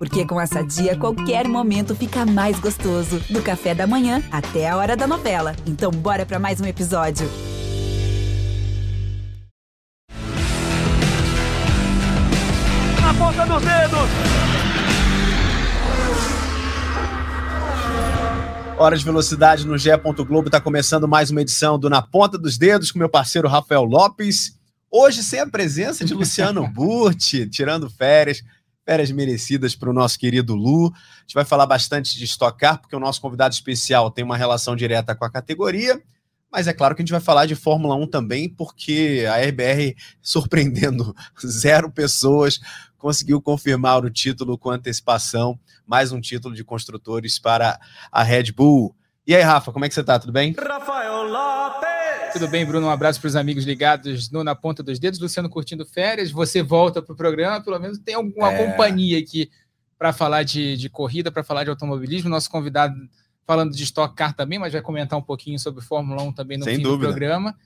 Porque com essa dia, qualquer momento fica mais gostoso. Do café da manhã até a hora da novela. Então, bora para mais um episódio. Na ponta dos dedos! Hora de velocidade no GE. Globo está começando mais uma edição do Na Ponta dos Dedos com meu parceiro Rafael Lopes. Hoje sem a presença de Luciano Burti, tirando férias férias merecidas para o nosso querido Lu. A gente vai falar bastante de Stock Car, porque o nosso convidado especial tem uma relação direta com a categoria. Mas é claro que a gente vai falar de Fórmula 1 também, porque a RBR, surpreendendo zero pessoas, conseguiu confirmar o título com antecipação, mais um título de construtores para a Red Bull. E aí, Rafa, como é que você tá? Tudo bem? Rafael! Tudo bem, Bruno? Um abraço para os amigos ligados no Na Ponta dos Dedos. Luciano curtindo férias. Você volta para o programa, pelo menos tem alguma é... companhia aqui para falar de, de corrida, para falar de automobilismo. Nosso convidado falando de Stock Car também, mas vai comentar um pouquinho sobre Fórmula 1 também no Sem fim dúvida. do programa.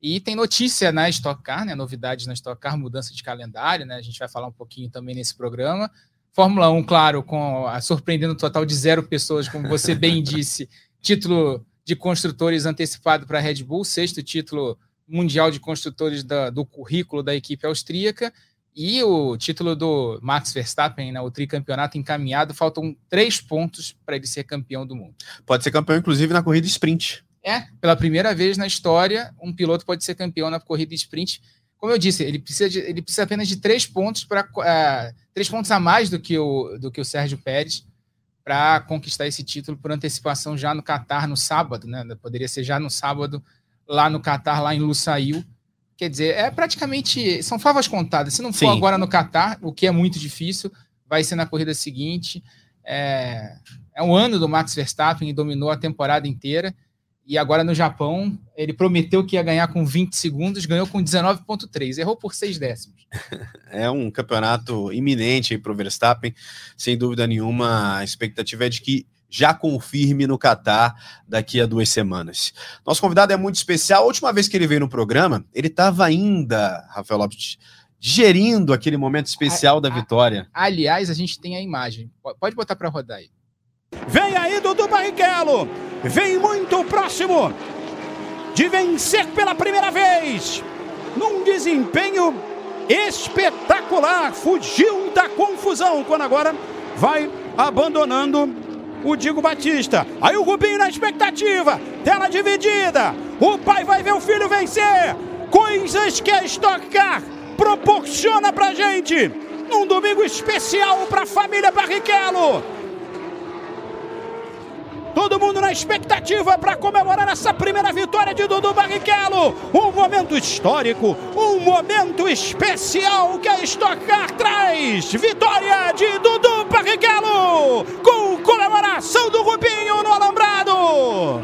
E tem notícia na Stock Car, né? Novidades na Stock Car, mudança de calendário, né? A gente vai falar um pouquinho também nesse programa. Fórmula 1, claro, com a surpreendendo total de zero pessoas, como você bem disse, título de construtores antecipado para a Red Bull, sexto título mundial de construtores da, do currículo da equipe austríaca, e o título do Max Verstappen, né, o tricampeonato encaminhado, faltam três pontos para ele ser campeão do mundo. Pode ser campeão, inclusive, na corrida sprint. É, pela primeira vez na história, um piloto pode ser campeão na corrida sprint. Como eu disse, ele precisa, de, ele precisa apenas de três pontos para uh, três pontos a mais do que o, do que o Sérgio Pérez para conquistar esse título por antecipação já no Catar no sábado, né? Poderia ser já no sábado lá no Catar, lá em Lusail. Quer dizer, é praticamente são favas contadas. Se não for Sim. agora no Catar, o que é muito difícil, vai ser na corrida seguinte. É, é um ano do Max Verstappen e dominou a temporada inteira. E agora no Japão, ele prometeu que ia ganhar com 20 segundos, ganhou com 19,3, errou por 6 décimos. É um campeonato iminente para o Verstappen, sem dúvida nenhuma. A expectativa é de que já confirme no Catar daqui a duas semanas. Nosso convidado é muito especial. A última vez que ele veio no programa, ele estava ainda, Rafael Lopes, digerindo aquele momento especial a, da vitória. A, aliás, a gente tem a imagem. Pode botar para rodar aí. Vem aí Dudu Barrichello, vem muito próximo de vencer pela primeira vez, num desempenho espetacular, fugiu da confusão quando agora vai abandonando o Digo Batista. Aí o Rubinho na expectativa, tela dividida, o pai vai ver o filho vencer, coisas que a Stock Car proporciona pra gente, num domingo especial pra família Barrichello. Todo mundo na expectativa para comemorar essa primeira vitória de Dudu Barrichello. Um momento histórico, um momento especial que a Stock Car traz. Vitória de Dudu Barrichello com comemoração do Rubinho no alambrado.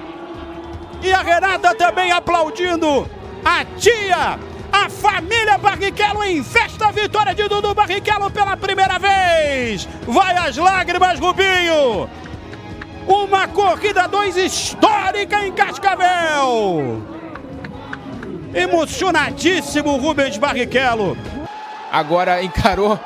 E a Renata também aplaudindo a tia a família Barrichello em festa a vitória de Dudu Barrichello pela primeira vez. Vai as lágrimas, Rubinho. Uma corrida 2 histórica em Cascavel. Emocionadíssimo Rubens Barrichello. Agora encarou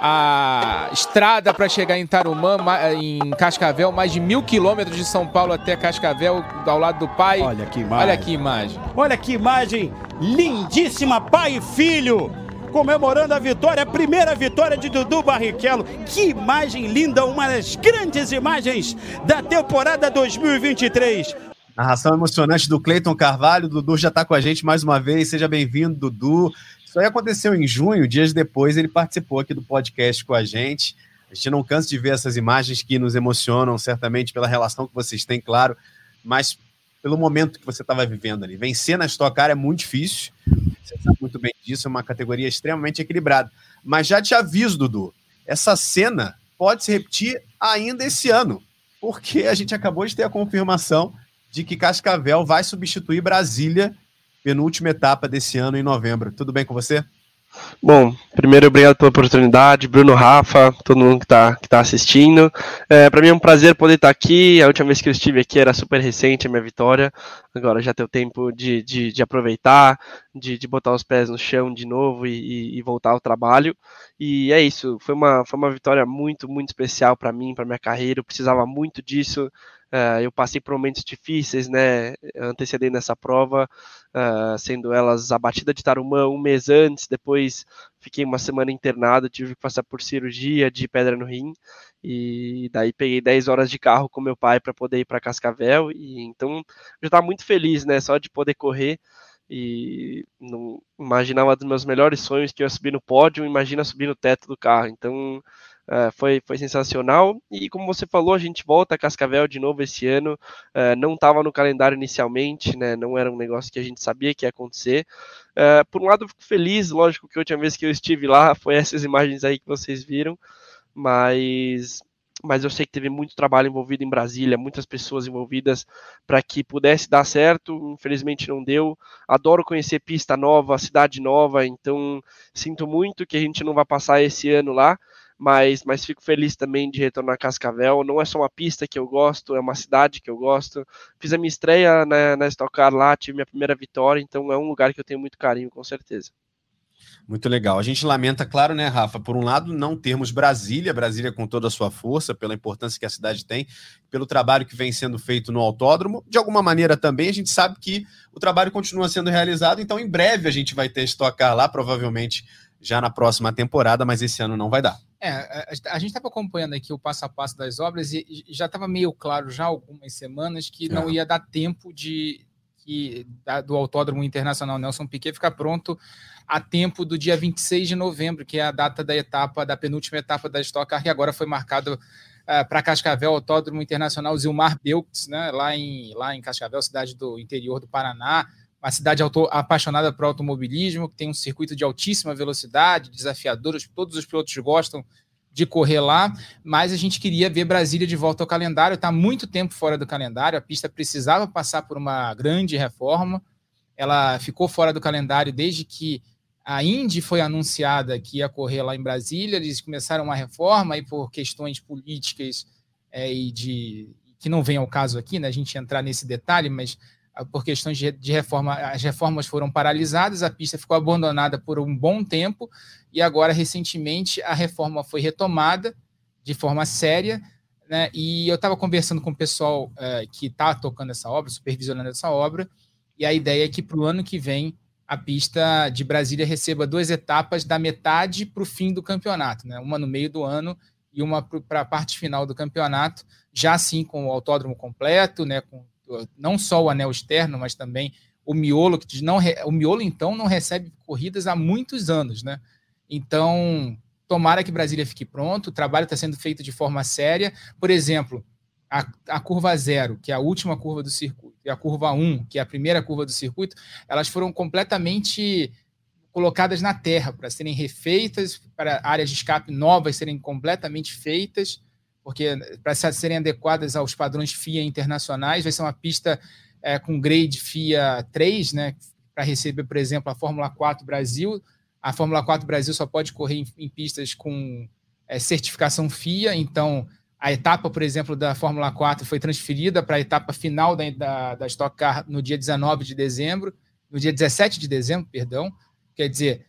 a estrada para chegar em Tarumã, em Cascavel, mais de mil quilômetros de São Paulo até Cascavel, ao lado do pai. Olha que imagem. Olha que imagem. Olha que imagem lindíssima, pai e filho comemorando a vitória, a primeira vitória de Dudu Barrichello. Que imagem linda, uma das grandes imagens da temporada 2023. Narração emocionante do Cleiton Carvalho. Dudu já está com a gente mais uma vez. Seja bem-vindo, Dudu. Isso aí aconteceu em junho, dias depois ele participou aqui do podcast com a gente. A gente não cansa de ver essas imagens que nos emocionam, certamente pela relação que vocês têm, claro, mas pelo momento que você estava vivendo ali. Vencer na Stock Car é muito difícil. Você sabe muito bem disso, é uma categoria extremamente equilibrada. Mas já te aviso, Dudu, essa cena pode se repetir ainda esse ano, porque a gente acabou de ter a confirmação de que Cascavel vai substituir Brasília penúltima etapa desse ano em novembro. Tudo bem com você? Bom, primeiro, obrigado pela oportunidade, Bruno, Rafa, todo mundo que está que tá assistindo. É, Para mim é um prazer poder estar aqui. A última vez que eu estive aqui era super recente a minha vitória. Agora já tem o tempo de, de, de aproveitar, de, de, botar os pés no chão de novo e, e, voltar ao trabalho. E é isso. Foi uma, foi uma vitória muito, muito especial para mim, para minha carreira. Eu precisava muito disso. Uh, eu passei por momentos difíceis, né? Antecedei nessa prova, uh, sendo elas a batida de Tarumã um mês antes, depois fiquei uma semana internado, tive que passar por cirurgia de pedra no rim, e daí peguei 10 horas de carro com meu pai para poder ir para Cascavel, e então eu já estava muito feliz, né? Só de poder correr e não imaginava dos meus melhores sonhos que eu ia subir no pódio, imagina subir no teto do carro. Então Uh, foi, foi sensacional. E como você falou, a gente volta a Cascavel de novo esse ano. Uh, não estava no calendário inicialmente, né? Não era um negócio que a gente sabia que ia acontecer. Uh, por um lado, eu fico feliz, lógico que a última vez que eu estive lá foi essas imagens aí que vocês viram, mas. Mas eu sei que teve muito trabalho envolvido em Brasília, muitas pessoas envolvidas para que pudesse dar certo. Infelizmente não deu. Adoro conhecer pista nova, cidade nova, então sinto muito que a gente não vai passar esse ano lá mas, mas fico feliz também de retornar a Cascavel. Não é só uma pista que eu gosto, é uma cidade que eu gosto. Fiz a minha estreia na, na Stock Car lá, tive minha primeira vitória, então é um lugar que eu tenho muito carinho, com certeza. Muito legal. A gente lamenta, claro, né, Rafa, por um lado, não termos Brasília, Brasília com toda a sua força, pela importância que a cidade tem, pelo trabalho que vem sendo feito no autódromo. De alguma maneira também, a gente sabe que o trabalho continua sendo realizado, então em breve a gente vai ter Stock Car lá, provavelmente já na próxima temporada, mas esse ano não vai dar. É, a, a gente estava acompanhando aqui o passo a passo das obras e já estava meio claro já algumas semanas que não é. ia dar tempo de que, da, do Autódromo Internacional Nelson Piquet ficar pronto a tempo do dia 26 de novembro, que é a data da etapa, da penúltima etapa da Stock Car, que agora foi marcado uh, é, para Cascavel, Autódromo Internacional Zilmar Belks, né, lá, em, lá em Cascavel, cidade do interior do Paraná, uma cidade apaixonada por automobilismo, que tem um circuito de altíssima velocidade, desafiador, todos os pilotos gostam de correr lá, mas a gente queria ver Brasília de volta ao calendário, está muito tempo fora do calendário, a pista precisava passar por uma grande reforma, ela ficou fora do calendário desde que a Indy foi anunciada que ia correr lá em Brasília, eles começaram uma reforma e por questões políticas é, e de que não vem ao caso aqui, né, a gente entrar nesse detalhe, mas por questões de, reforma, as reformas foram paralisadas, a pista ficou abandonada por um bom tempo e agora, recentemente, a reforma foi retomada de forma séria. Né? E eu estava conversando com o pessoal é, que está tocando essa obra, supervisionando essa obra, e a ideia é que para o ano que vem a pista de Brasília receba duas etapas da metade para o fim do campeonato, né? uma no meio do ano e uma para a parte final do campeonato, já assim com o autódromo completo, né? com não só o anel externo, mas também o miolo, que não o miolo então não recebe corridas há muitos anos, né? Então, tomara que Brasília fique pronto, o trabalho está sendo feito de forma séria. Por exemplo, a, a, curva zero, que é a última curva do circuito, e a curva 1, um, que é a primeira curva do circuito, elas foram completamente colocadas na terra para serem refeitas, para áreas de escape novas serem completamente feitas porque para serem adequadas aos padrões FIA internacionais, vai ser uma pista é, com grade FIA 3, né, para receber, por exemplo, a Fórmula 4 Brasil. A Fórmula 4 Brasil só pode correr em, em pistas com é, certificação FIA, então a etapa, por exemplo, da Fórmula 4 foi transferida para a etapa final da, da, da Stock Car no dia 19 de dezembro, no dia 17 de dezembro, perdão. Quer dizer,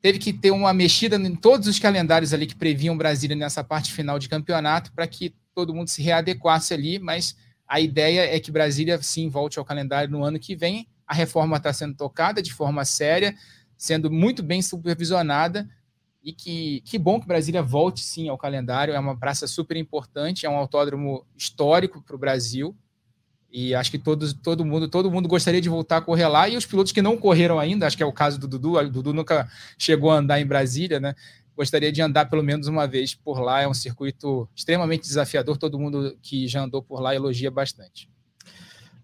teve que ter uma mexida em todos os calendários ali que previam Brasília nessa parte final de campeonato para que todo mundo se readequasse ali, mas a ideia é que Brasília sim volte ao calendário no ano que vem. A reforma está sendo tocada de forma séria, sendo muito bem supervisionada e que, que bom que Brasília volte sim ao calendário. É uma praça super importante, é um autódromo histórico para o Brasil. E acho que todos, todo mundo, todo mundo gostaria de voltar a correr lá. E os pilotos que não correram ainda, acho que é o caso do Dudu, o Dudu nunca chegou a andar em Brasília, né? Gostaria de andar pelo menos uma vez por lá. É um circuito extremamente desafiador. Todo mundo que já andou por lá elogia bastante.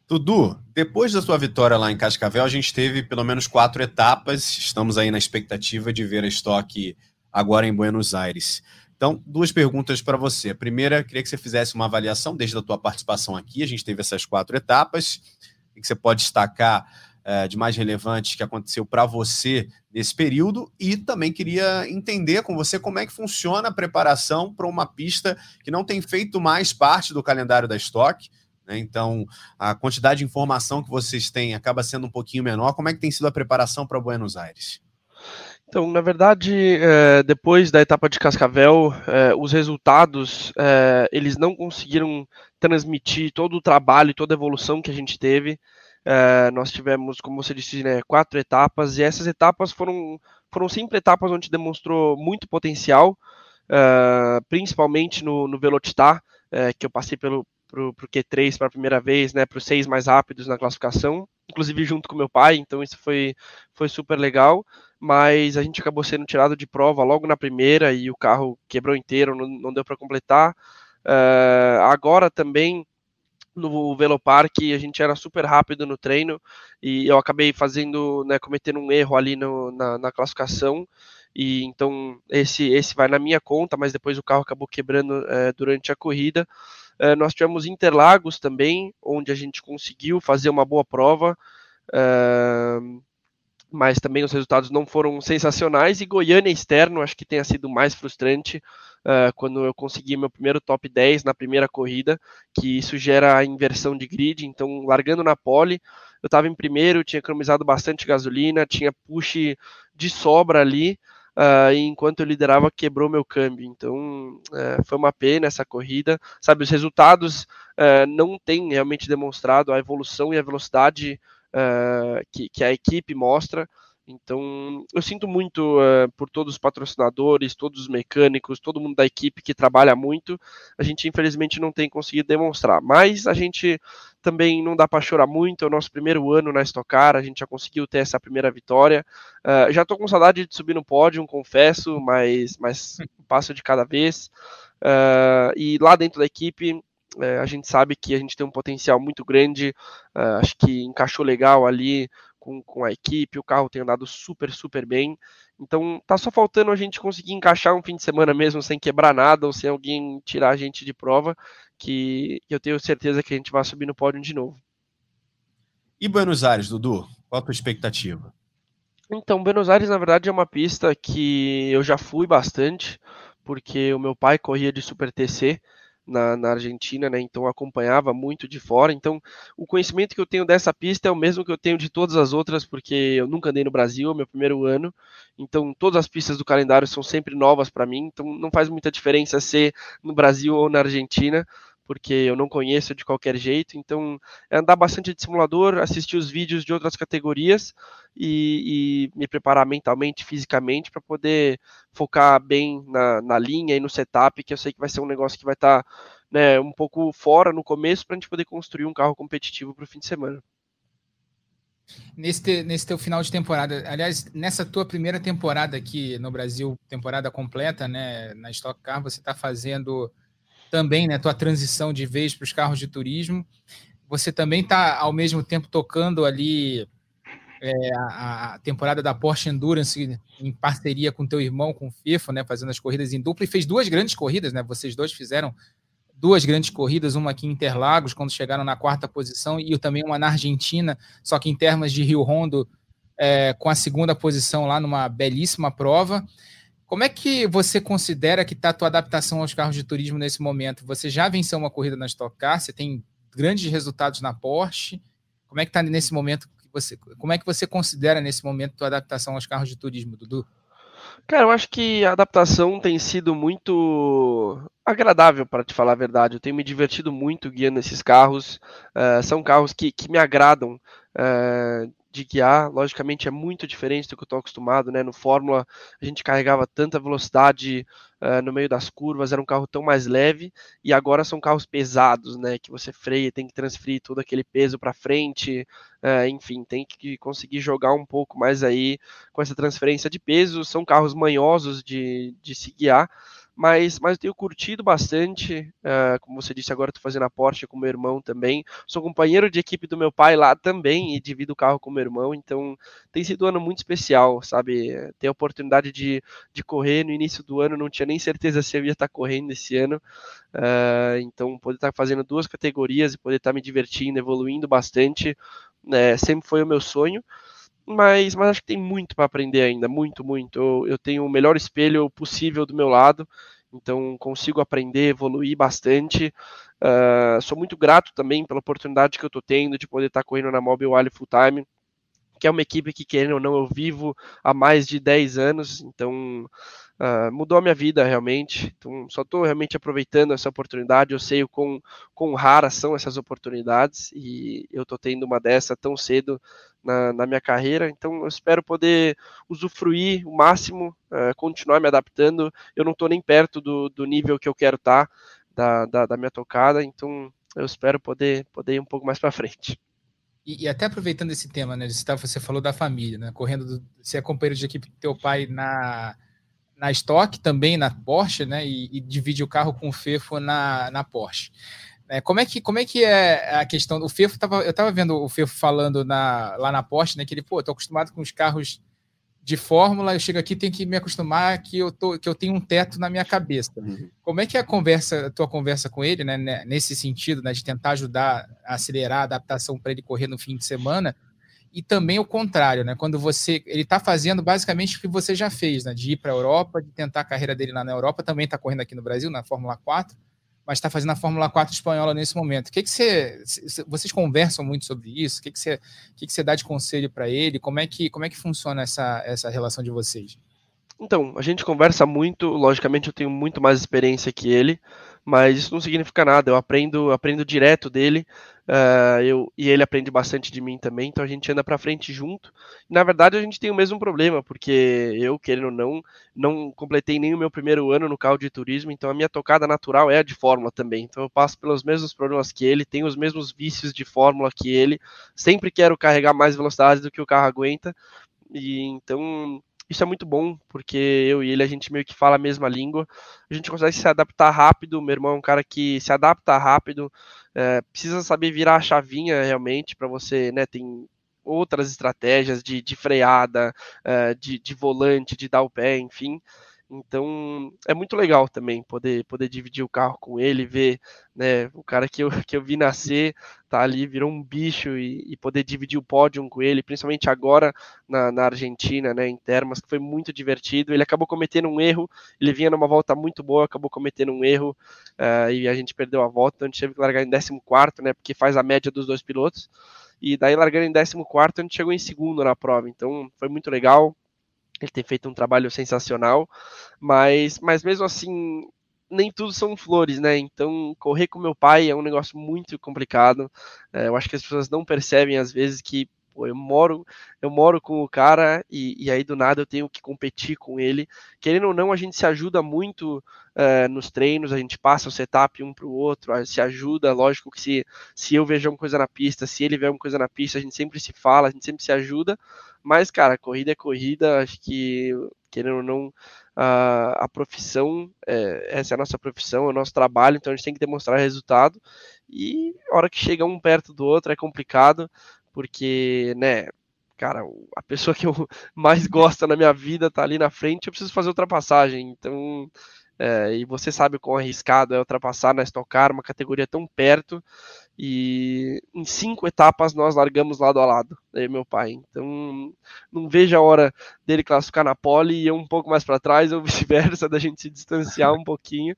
Dudu, depois da sua vitória lá em Cascavel, a gente teve pelo menos quatro etapas. Estamos aí na expectativa de ver a estoque agora em Buenos Aires. Então, duas perguntas para você. A primeira, queria que você fizesse uma avaliação desde a tua participação aqui. A gente teve essas quatro etapas. O que você pode destacar é, de mais relevante que aconteceu para você nesse período e também queria entender com você como é que funciona a preparação para uma pista que não tem feito mais parte do calendário da Stock. Né? Então, a quantidade de informação que vocês têm acaba sendo um pouquinho menor. Como é que tem sido a preparação para Buenos Aires? Então, na verdade, é, depois da etapa de Cascavel, é, os resultados é, eles não conseguiram transmitir todo o trabalho e toda a evolução que a gente teve. Nós tivemos, como você disse, né, quatro etapas, e essas etapas foram, foram sempre etapas onde demonstrou muito potencial, principalmente no, no Velocitar, que eu passei pelo pro, pro Q3 para a primeira vez, né, para os seis mais rápidos na classificação, inclusive junto com meu pai, então isso foi, foi super legal, mas a gente acabou sendo tirado de prova logo na primeira e o carro quebrou inteiro, não, não deu para completar. Uh, agora também no Velopark a gente era super rápido no treino e eu acabei fazendo, né, cometendo um erro ali no, na, na, classificação e então esse esse vai na minha conta, mas depois o carro acabou quebrando é, durante a corrida. É, nós tivemos Interlagos também, onde a gente conseguiu fazer uma boa prova. Mas também os resultados não foram sensacionais. E Goiânia externo, acho que tenha sido mais frustrante uh, quando eu consegui meu primeiro top 10 na primeira corrida, que isso gera a inversão de grid. Então, largando na pole, eu estava em primeiro, tinha economizado bastante gasolina, tinha push de sobra ali. Uh, e enquanto eu liderava, quebrou meu câmbio. Então, uh, foi uma pena essa corrida. Sabe, os resultados uh, não têm realmente demonstrado a evolução e a velocidade uh, que, que, a equipe mostra. Então, eu sinto muito uh, por todos os patrocinadores, todos os mecânicos, todo mundo da equipe que trabalha muito. A gente, infelizmente, não tem conseguido demonstrar. Mas a gente também não dá para chorar muito. É o nosso primeiro ano na Stock Car, a gente já conseguiu ter essa primeira vitória. Uh, já estou com saudade de subir no pódio, confesso, mas, mas passo de cada vez. Uh, e lá dentro da equipe, é, a gente sabe que a gente tem um potencial muito grande, uh, acho que encaixou legal ali com, com a equipe, o carro tem andado super, super bem. Então tá só faltando a gente conseguir encaixar um fim de semana mesmo sem quebrar nada ou sem alguém tirar a gente de prova, que eu tenho certeza que a gente vai subir no pódio de novo. E Buenos Aires, Dudu? Qual a tua expectativa? Então, Buenos Aires, na verdade, é uma pista que eu já fui bastante, porque o meu pai corria de Super TC, na, na, Argentina, né? Então acompanhava muito de fora. Então o conhecimento que eu tenho dessa pista é o mesmo que eu tenho de todas as outras, porque eu nunca andei no Brasil, é meu primeiro ano. Então todas as pistas do calendário são sempre novas para mim. Então não faz muita diferença ser no Brasil ou na Argentina porque eu não conheço de qualquer jeito. Então, é andar bastante de simulador, assistir os vídeos de outras categorias e, e me preparar mentalmente, fisicamente, para poder focar bem na, na, linha e no setup, que eu sei que vai ser um negócio que vai estar tá, né, um pouco fora no começo, para a gente poder construir um carro competitivo para o fim de semana. Nesse, nesse teu final de temporada, aliás, nessa tua primeira temporada aqui no Brasil, temporada completa, né, na Stock Car, você está fazendo também, né, tua transição de vez para os carros de turismo. Você também está, ao mesmo tempo, tocando ali é, a, a, temporada da Porsche Endurance em parceria com teu irmão, com o FIFA, né, fazendo as corridas em dupla, e fez duas grandes corridas, né? Vocês dois fizeram duas grandes corridas, uma aqui em Interlagos, quando chegaram na quarta posição, e também uma na Argentina, só que em termos de Rio Rondo, é, com a segunda posição lá numa belíssima prova. Como é que você considera que está a tua adaptação aos carros de turismo nesse momento? Você já venceu uma corrida na Stock Car, você tem grandes resultados na Porsche. Como é que está nesse momento? Você, como é que você considera nesse momento a tua adaptação aos carros de turismo, Dudu? Cara, eu acho que a adaptação tem sido muito agradável, para te falar a verdade. Eu tenho me divertido muito guiando esses carros. Uh, são carros que, que me agradam. Uh, de guiar, logicamente é muito diferente do que eu estou acostumado, né? No Fórmula a gente carregava tanta velocidade uh, no meio das curvas, era um carro tão mais leve, e agora são carros pesados, né? Que você freia, tem que transferir todo aquele peso para frente, uh, enfim, tem que conseguir jogar um pouco mais aí com essa transferência de peso. São carros manhosos de, de se guiar, mas, mas eu tenho curtido bastante. Uh, como você disse, agora estou fazendo a Porsche com meu irmão também. Sou companheiro de equipe do meu pai lá também e divido o carro com meu irmão, então tem sido um ano muito especial, sabe? Ter a oportunidade de, de correr no início do ano, não tinha nem certeza se eu ia estar correndo esse ano. Uh, então, poder estar fazendo duas categorias e poder estar me divertindo, evoluindo bastante, né, sempre foi o meu sonho mas, mas acho que tem muito para aprender ainda, muito, muito. Eu, eu, tenho o melhor espelho possível do meu lado, então consigo aprender, evoluir bastante. Uh, sou muito grato também pela oportunidade que eu estou tendo de poder estar tá correndo na Mobile Wally Full Time, que é uma equipe que, querendo ou não, eu vivo há mais de 10 anos, então Uh, mudou a minha vida realmente. Então, só estou realmente aproveitando essa oportunidade. Eu sei o quão, quão raras são essas oportunidades e eu estou tendo uma dessa tão cedo na, na, minha carreira. Então, eu espero poder usufruir o máximo, uh, continuar me adaptando. Eu não estou nem perto do, do nível que eu quero estar tá, da, da, da minha tocada. Então, eu espero poder, poder ir um pouco mais para frente. E, e, até aproveitando esse tema, né? Você falou da família, né? Correndo, do, você é companheiro de equipe do teu pai na na Stock, também na Porsche, né? E, e divide o carro com o Fefo na, na Porsche. É, como, é que, como é que é a questão do Fefo? Tava, eu estava vendo o Fefo falando na, lá na Porsche, né? Que ele, pô, tô acostumado com os carros de Fórmula, eu chego aqui tenho que me acostumar que eu, tô, que eu tenho um teto na minha cabeça. Uhum. Como é que é a conversa, a tua conversa com ele, né, nesse sentido, né, de tentar ajudar a acelerar a adaptação para ele correr no fim de semana? E também o contrário, né? Quando você ele está fazendo basicamente o que você já fez, né? De ir para a Europa, de tentar a carreira dele lá na Europa, também está correndo aqui no Brasil na Fórmula 4, mas está fazendo a Fórmula 4 espanhola nesse momento. O que, que você vocês conversam muito sobre isso? O que, que você o que, que você dá de conselho para ele? Como é que como é que funciona essa essa relação de vocês? Então, a gente conversa muito, logicamente eu tenho muito mais experiência que ele, mas isso não significa nada. Eu aprendo, aprendo direto dele, uh, eu, e ele aprende bastante de mim também, então a gente anda para frente junto. na verdade, a gente tem o mesmo problema, porque eu, querendo ou não, não completei nem o meu primeiro ano no carro de turismo, então a minha tocada natural é a de Fórmula também. Então eu passo pelos mesmos problemas que ele, tenho os mesmos vícios de Fórmula que ele, sempre quero carregar mais velocidade do que o carro aguenta, e então isso é muito bom, porque eu e ele a gente meio que fala a mesma língua. A gente consegue se adaptar rápido. Meu irmão é um cara que se adapta rápido, é, precisa saber virar a chavinha realmente para você, né? Tem outras estratégias de, de freada, é, de, de volante, de dar o pé, enfim. Então é muito legal também poder, poder dividir o carro com ele, ver né, o cara que eu, que eu vi nascer, tá ali, virou um bicho e, e poder dividir o pódio com ele, principalmente agora na, na, Argentina, né, em Termas, que foi muito divertido. Ele acabou cometendo um erro, ele vinha numa volta muito boa, acabou cometendo um erro uh, e a gente perdeu a volta, então a gente teve que largar em 14, né, porque faz a média dos dois pilotos. E daí largando em 14, a gente chegou em segundo na prova, então foi muito legal ele tem feito um trabalho sensacional, mas, mas mesmo assim, nem tudo são flores, né? Então, correr com meu pai é um negócio muito complicado. É, eu acho que as pessoas não percebem às vezes que pô, eu moro, eu moro com o cara e, e, aí do nada eu tenho que competir com ele. Querendo ou não, a gente se ajuda muito uh, nos treinos, a gente passa o setup um para o outro, se ajuda. Lógico que se, se eu vejo alguma coisa na pista, se ele vê alguma coisa na pista, a gente sempre se fala, a gente sempre se ajuda. Mas, cara, corrida é corrida, acho que, querendo ou não, a, a profissão, é, essa é a nossa profissão, é o nosso trabalho, então a gente tem que demonstrar resultado. E a hora que chega um perto do outro é complicado, porque, né, cara, a pessoa que eu mais gosto na minha vida tá ali na frente, eu preciso fazer ultrapassagem. Então, é, e você sabe o quão arriscado é ultrapassar na Stock Car, uma categoria tão perto, e em cinco etapas nós largamos lado a lado, eu meu pai. Então, não vejo a hora dele classificar na pole e eu um pouco mais para trás, ou vice-versa, da gente se distanciar um pouquinho.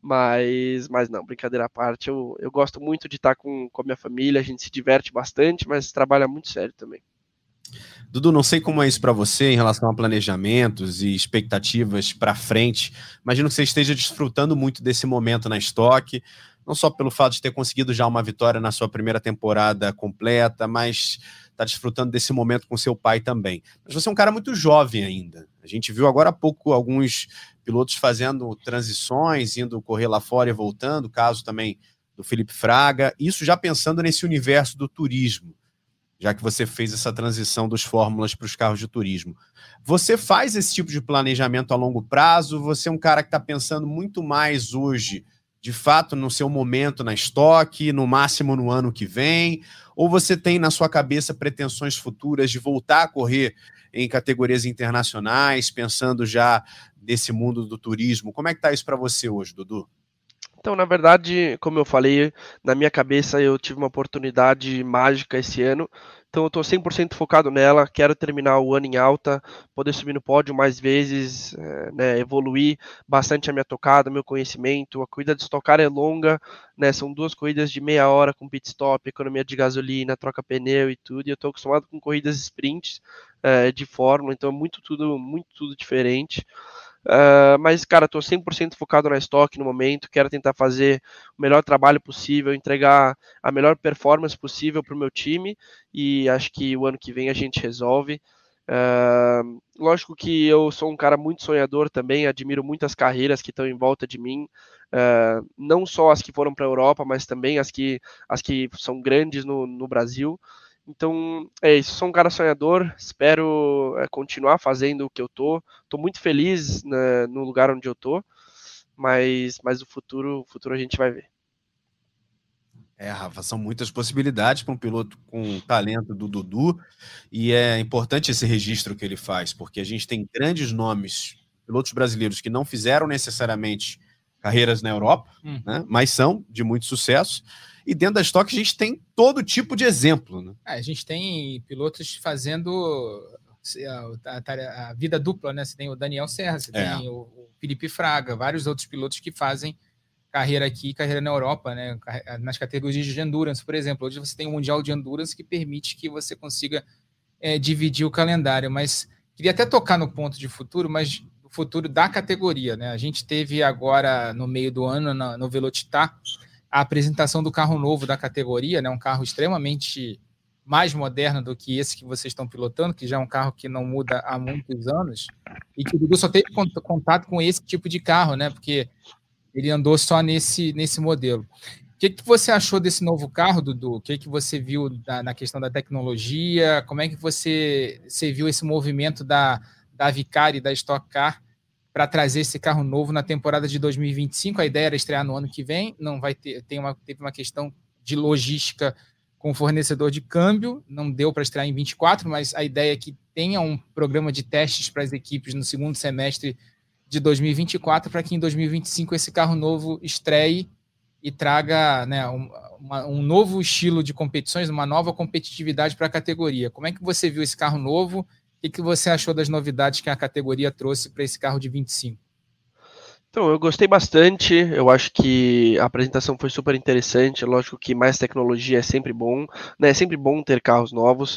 Mas, mas não, brincadeira à parte, eu, eu gosto muito de estar com, com a minha família, a gente se diverte bastante, mas trabalha muito sério também. Dudu, não sei como é isso para você em relação a planejamentos e expectativas para frente. Imagino que você esteja desfrutando muito desse momento na estoque, não só pelo fato de ter conseguido já uma vitória na sua primeira temporada completa, mas está desfrutando desse momento com seu pai também. Mas você é um cara muito jovem ainda. A gente viu agora há pouco alguns pilotos fazendo transições, indo correr lá fora e voltando, caso também do Felipe Fraga, isso já pensando nesse universo do turismo. já que você fez essa transição dos fórmulas para os carros de turismo. Você faz esse tipo de planejamento a longo prazo? Você é um cara que está pensando muito mais hoje, de fato, no seu momento na estoque, no máximo no ano que vem? Ou você tem na sua cabeça pretensões futuras de voltar a correr em categorias internacionais, pensando já nesse mundo do turismo? Como é que está isso para você hoje, Dudu? Então, na verdade, como eu falei, na minha cabeça eu tive uma oportunidade mágica esse ano. Então, eu estou 100% focado nela. Quero terminar o ano em alta, poder subir no pódio mais vezes, é, né, evoluir bastante a minha tocada, meu conhecimento. A corrida de estocar é longa, né, são duas corridas de meia hora com pit stop, economia de gasolina, troca pneu e tudo. E eu estou acostumado com corridas sprints é, de fórmula, então é muito tudo, muito tudo diferente. Uh, mas, cara, estou 100% focado na estoque no momento. Quero tentar fazer o melhor trabalho possível, entregar a melhor performance possível para o meu time. E acho que o ano que vem a gente resolve. Uh, lógico que eu sou um cara muito sonhador também, admiro muitas carreiras que estão em volta de mim, uh, não só as que foram para a Europa, mas também as que, as que são grandes no, no Brasil. Então, é isso. Sou um cara sonhador. Espero é, continuar fazendo o que eu tô. Tô muito feliz né, no lugar onde eu tô. Mas, mas o futuro, o futuro a gente vai ver. É, Rafa, são muitas possibilidades para um piloto com o talento do Dudu. E é importante esse registro que ele faz, porque a gente tem grandes nomes, pilotos brasileiros que não fizeram necessariamente carreiras na Europa, uhum. né, mas são de muito sucesso. E dentro da estoque a gente tem todo tipo de exemplo. Né? É, a gente tem pilotos fazendo a, a, a, vida dupla, né? Você tem o Daniel Serra, você é. tem o, o, Felipe Fraga, vários outros pilotos que fazem carreira aqui, carreira na Europa, né? Nas categorias de endurance, por exemplo. Hoje você tem o Mundial de Endurance que permite que você consiga é, dividir o calendário. Mas queria até tocar no ponto de futuro, mas o futuro da categoria, né? A gente teve agora no meio do ano no, no Velocitar a apresentação do carro novo da categoria, né, um carro extremamente mais moderno do que esse que vocês estão pilotando, que já é um carro que não muda há muitos anos, e que o Dudu só teve contato com esse tipo de carro, né? Porque ele andou só nesse, nesse modelo. O que, que você achou desse novo carro, Dudu? O que, que você viu da, na questão da tecnologia? Como é que você, você viu esse movimento da, da Vicari da Stock Car para trazer esse carro novo na temporada de 2025. A ideia era estrear no ano que vem, não vai ter, tem uma, teve uma questão de logística com o fornecedor de câmbio, não deu para estrear em 24, mas a ideia é que tenha um programa de testes para as equipes no segundo semestre de 2024, para que em 2025 esse carro novo estreie e traga né, um, uma, um novo estilo de competições, uma nova competitividade para a categoria. Como é que você viu esse carro novo o que você achou das novidades que a categoria trouxe para esse carro de 25? Então, eu gostei bastante. Eu acho que a apresentação foi super interessante. Lógico que mais tecnologia é sempre bom, né? É sempre bom ter carros novos.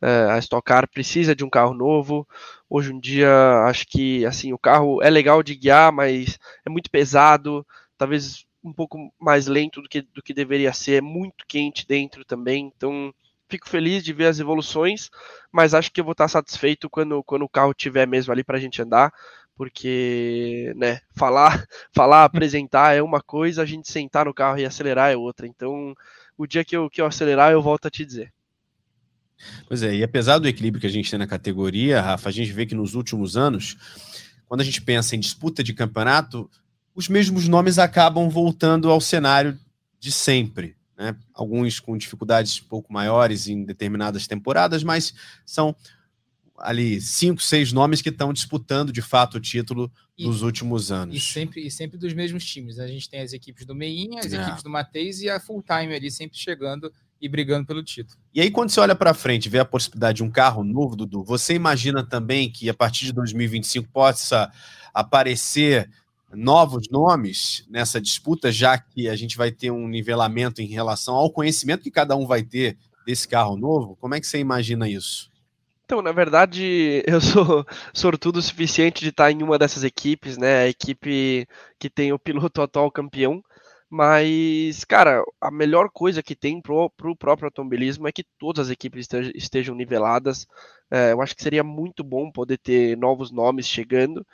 Uh, a Stock Car precisa de um carro novo. Hoje em dia, acho que assim o carro é legal de guiar, mas é muito pesado. Talvez um pouco mais lento do que, do que deveria ser. É muito quente dentro também. Então, fico feliz de ver as evoluções, mas acho que eu vou estar satisfeito quando, quando o carro tiver mesmo ali para a gente andar, porque, né, falar, falar, apresentar é uma coisa, a gente sentar no carro e acelerar é outra. Então, o dia que eu, que eu acelerar, eu volto a te dizer. Pois é, e apesar do equilíbrio que a gente tem na categoria, Rafa, a gente vê que nos últimos anos, quando a gente pensa em disputa de campeonato, os mesmos nomes acabam voltando ao cenário de sempre né? alguns com dificuldades um pouco maiores em determinadas temporadas, mas são ali cinco, seis nomes que estão disputando de fato o título e, nos últimos anos. E sempre, e sempre dos mesmos times. A gente tem as equipes do Meinha, as é. equipes do Mateus e a full time ali sempre chegando e brigando pelo título. E aí, quando você olha para frente e vê a possibilidade de um carro novo, Dudu, você imagina também que a partir de 2025 possa aparecer novos nomes nessa disputa, já que a gente vai ter um nivelamento em relação ao conhecimento que cada um vai ter desse carro novo? Como é que você imagina isso? Então, na verdade, eu sou sortudo o suficiente de estar em uma dessas equipes, né? A equipe que tem o piloto atual campeão. Mas, cara, a melhor coisa que tem pro, pro próprio automobilismo é que todas as equipes estejam niveladas. É, eu acho que seria muito bom poder ter novos nomes chegando.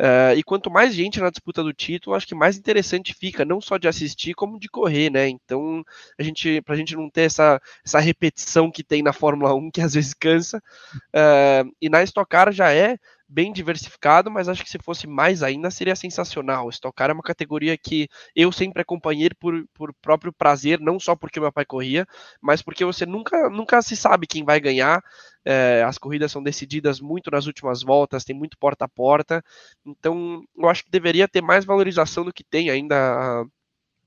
Uh, e quanto mais gente na disputa do título, acho que mais interessante fica, não só de assistir, como de correr, né? Então, a gente, pra gente não ter essa, essa repetição que tem na Fórmula 1, que às vezes cansa, uh, e na Stock Car já é bem diversificado, mas acho que se fosse mais ainda seria sensacional. Stock Car é uma categoria que eu sempre acompanhei por, por próprio prazer, não só porque meu pai corria, mas porque você nunca, nunca se sabe quem vai ganhar. É, as corridas são decididas muito nas últimas voltas, tem muito porta a porta, então eu acho que deveria ter mais valorização do que tem ainda a,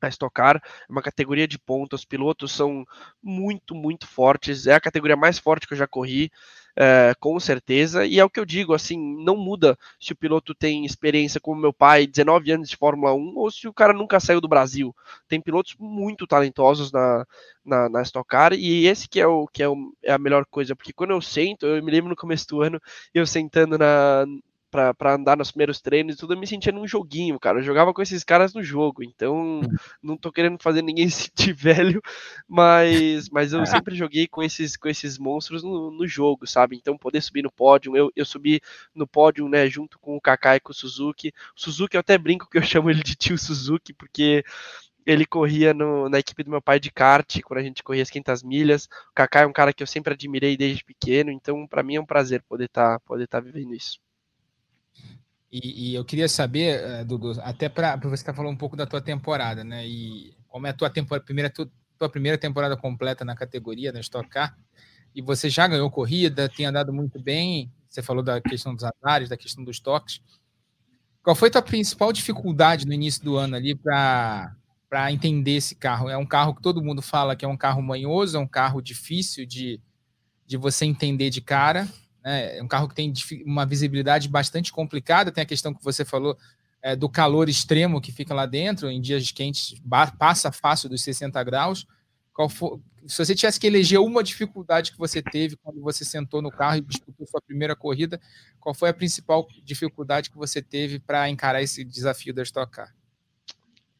a Stock Car, é uma categoria de pontos, os pilotos são muito, muito fortes, é a categoria mais forte que eu já corri, é, com certeza, e é o que eu digo, assim, não muda se o piloto tem experiência como meu pai, 19 anos de Fórmula 1, ou se o cara nunca saiu do Brasil. Tem pilotos muito talentosos na, na, na Stock Car, e esse que é, o, que é, o, é a melhor coisa, porque quando eu sento, eu me lembro no começo do ano, eu sentando na, para andar nos primeiros treinos e tudo, eu me sentia num joguinho, cara. Eu jogava com esses caras no jogo, então não tô querendo fazer ninguém se sentir velho, mas, mas eu sempre joguei com esses, com esses monstros no, no jogo, sabe? Então poder subir no pódio, eu, eu subi no pódio, né, junto com o Kaká e com o Suzuki. O Suzuki eu até brinco que eu chamo ele de tio Suzuki, porque ele corria no, na equipe do meu pai de kart, quando a gente corria as 500 milhas. O Kaká é um cara que eu sempre admirei desde pequeno, então para mim é um prazer poder estar tá, poder tá vivendo isso. E, e, eu queria saber, eh, Dudu, até para você estar tá falando um pouco da tua temporada, né? E como é a tua temporada, primeira, tua primeira temporada completa na categoria, na Stock Car, e você já ganhou corrida, tem andado muito bem. Você falou da questão dos andares, da questão dos toques. Qual foi a tua principal dificuldade no início do ano ali para para entender esse carro? É um carro que todo mundo fala que é um carro manhoso, é um carro difícil de, de você entender de cara. Né? É um carro que tem uma visibilidade bastante complicada, tem a questão que você falou é, do calor extremo que fica lá dentro, em dias quentes passa fácil dos 60 graus. For, se você tivesse que eleger uma dificuldade que você teve quando você sentou no carro e disputou sua primeira corrida, qual foi a principal dificuldade que você teve para encarar esse desafio da Stock Car?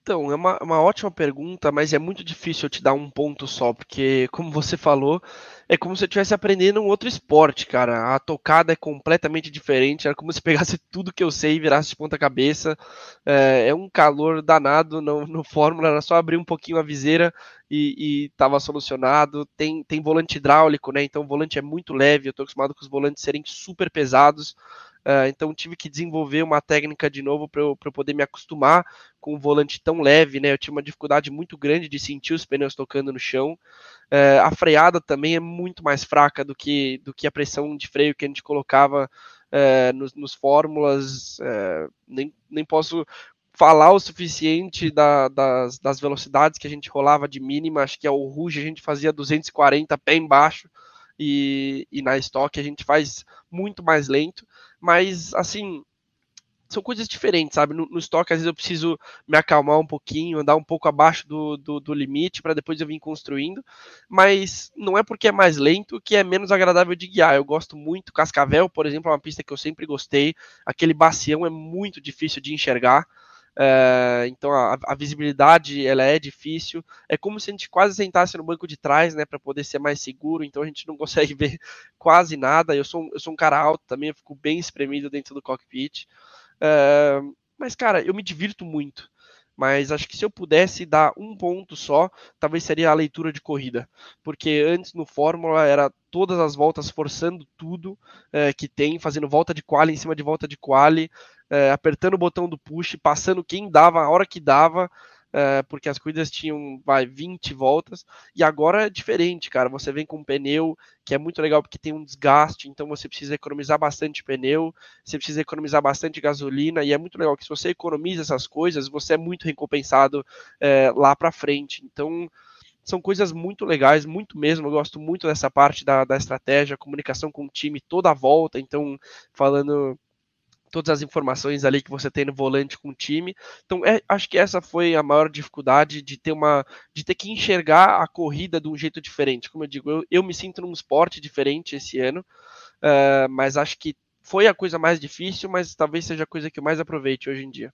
Então, é uma, uma ótima pergunta, mas é muito difícil eu te dar um ponto só, porque, como você falou, é como se eu estivesse aprendendo um outro esporte, cara. A tocada é completamente diferente, era como se pegasse tudo que eu sei e virasse de ponta cabeça. É, é um calor danado no, no Fórmula, era só abrir um pouquinho a viseira e, estava solucionado. Tem, tem volante hidráulico, né? Então o volante é muito leve, eu estou acostumado com os volantes serem super pesados. Uh, então tive que desenvolver uma técnica de novo para eu, eu, poder me acostumar com o volante tão leve, né? Eu tinha uma dificuldade muito grande de sentir os pneus tocando no chão. Uh, a freada também é muito mais fraca do que, do que a pressão de freio que a gente colocava uh, nos, nos fórmulas. nem, nem posso falar o suficiente da, das, das velocidades que a gente rolava de mínima. Acho que ao Ruge a gente fazia 240 pé embaixo e, e na estoque a gente faz muito mais lento, mas assim são coisas diferentes, sabe? No, no estoque, às vezes eu preciso me acalmar um pouquinho, andar um pouco abaixo do, do, do limite para depois eu vir construindo. Mas não é porque é mais lento que é menos agradável de guiar. Eu gosto muito. Cascavel, por exemplo, é uma pista que eu sempre gostei. Aquele bacião é muito difícil de enxergar. É, então a, a, visibilidade ela é difícil. É como se a gente quase sentasse no banco de trás, né, para poder ser mais seguro. Então a gente não consegue ver quase nada. Eu sou, eu sou um cara alto também, eu fico bem espremido dentro do cockpit. É, mas cara, eu me divirto muito. Mas acho que se eu pudesse dar um ponto só, talvez seria a leitura de corrida. Porque antes no Fórmula era todas as voltas forçando tudo é, que tem, fazendo volta de quali em cima de volta de quali, é, apertando o botão do push, passando quem dava, a hora que dava, é, porque as corridas tinham, vai, 20 voltas, e agora é diferente, cara, você vem com um pneu, que é muito legal porque tem um desgaste, então você precisa economizar bastante pneu, você precisa economizar bastante gasolina, e é muito legal que se você economiza essas coisas, você é muito recompensado é, lá para frente, então são coisas muito legais, muito mesmo. Eu gosto muito dessa parte da, da estratégia, comunicação com o time toda a volta. Então, falando todas as informações ali que você tem no volante com o time. Então, é, acho que essa foi a maior dificuldade de ter uma de ter que enxergar a corrida de um jeito diferente. Como eu digo, eu, eu me sinto num esporte diferente esse ano, uh, mas acho que foi a coisa mais difícil, mas talvez seja a coisa que eu mais aproveite hoje em dia.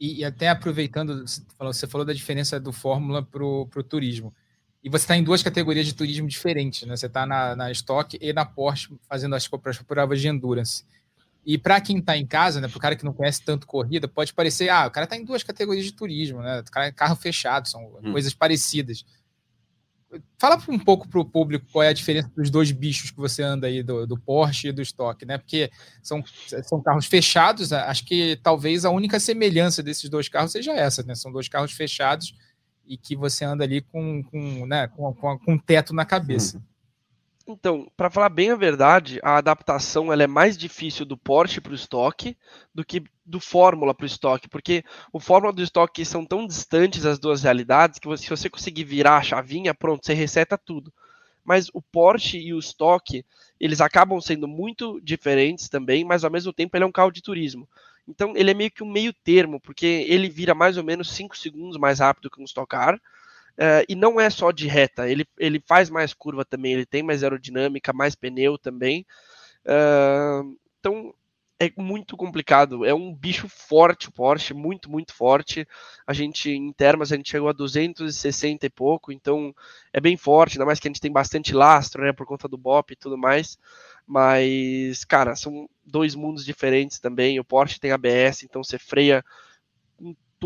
E, e até aproveitando, você falou da diferença do Fórmula para o turismo. E você está em duas categorias de turismo diferentes, né? Você está na, na Stock e na Porsche fazendo as provas de Endurance. E para quem está em casa, né, para o cara que não conhece tanto corrida, pode parecer, ah, o cara está em duas categorias de turismo, né? Carro fechado, são hum. coisas parecidas. Fala um pouco para o público qual é a diferença dos dois bichos que você anda aí, do, do Porsche e do estoque, né? Porque são, são carros fechados, acho que talvez a única semelhança desses dois carros seja essa, né? São dois carros fechados e que você anda ali com, com, né, com, com, com um teto na cabeça. Uhum. Então, para falar bem a verdade, a adaptação ela é mais difícil do Porsche para o estoque do que do Fórmula para o estoque, porque o Fórmula do estoque são tão distantes as duas realidades que você, se você conseguir virar a chavinha, pronto, você reseta tudo. Mas o Porsche e o estoque, eles acabam sendo muito diferentes também, mas ao mesmo tempo ele é um carro de turismo. Então ele é meio que um meio termo, porque ele vira mais ou menos 5 segundos mais rápido que um Stock Car, Uh, e não é só de reta, ele, ele faz mais curva também, ele tem mais aerodinâmica, mais pneu também. Uh, então é muito complicado. É um bicho forte o Porsche, muito, muito forte. A gente, em termos, a gente chegou a 260 e pouco, então é bem forte, ainda mais que a gente tem bastante lastro, né, por conta do BOP e tudo mais. Mas, cara, são dois mundos diferentes também. O Porsche tem ABS, então você freia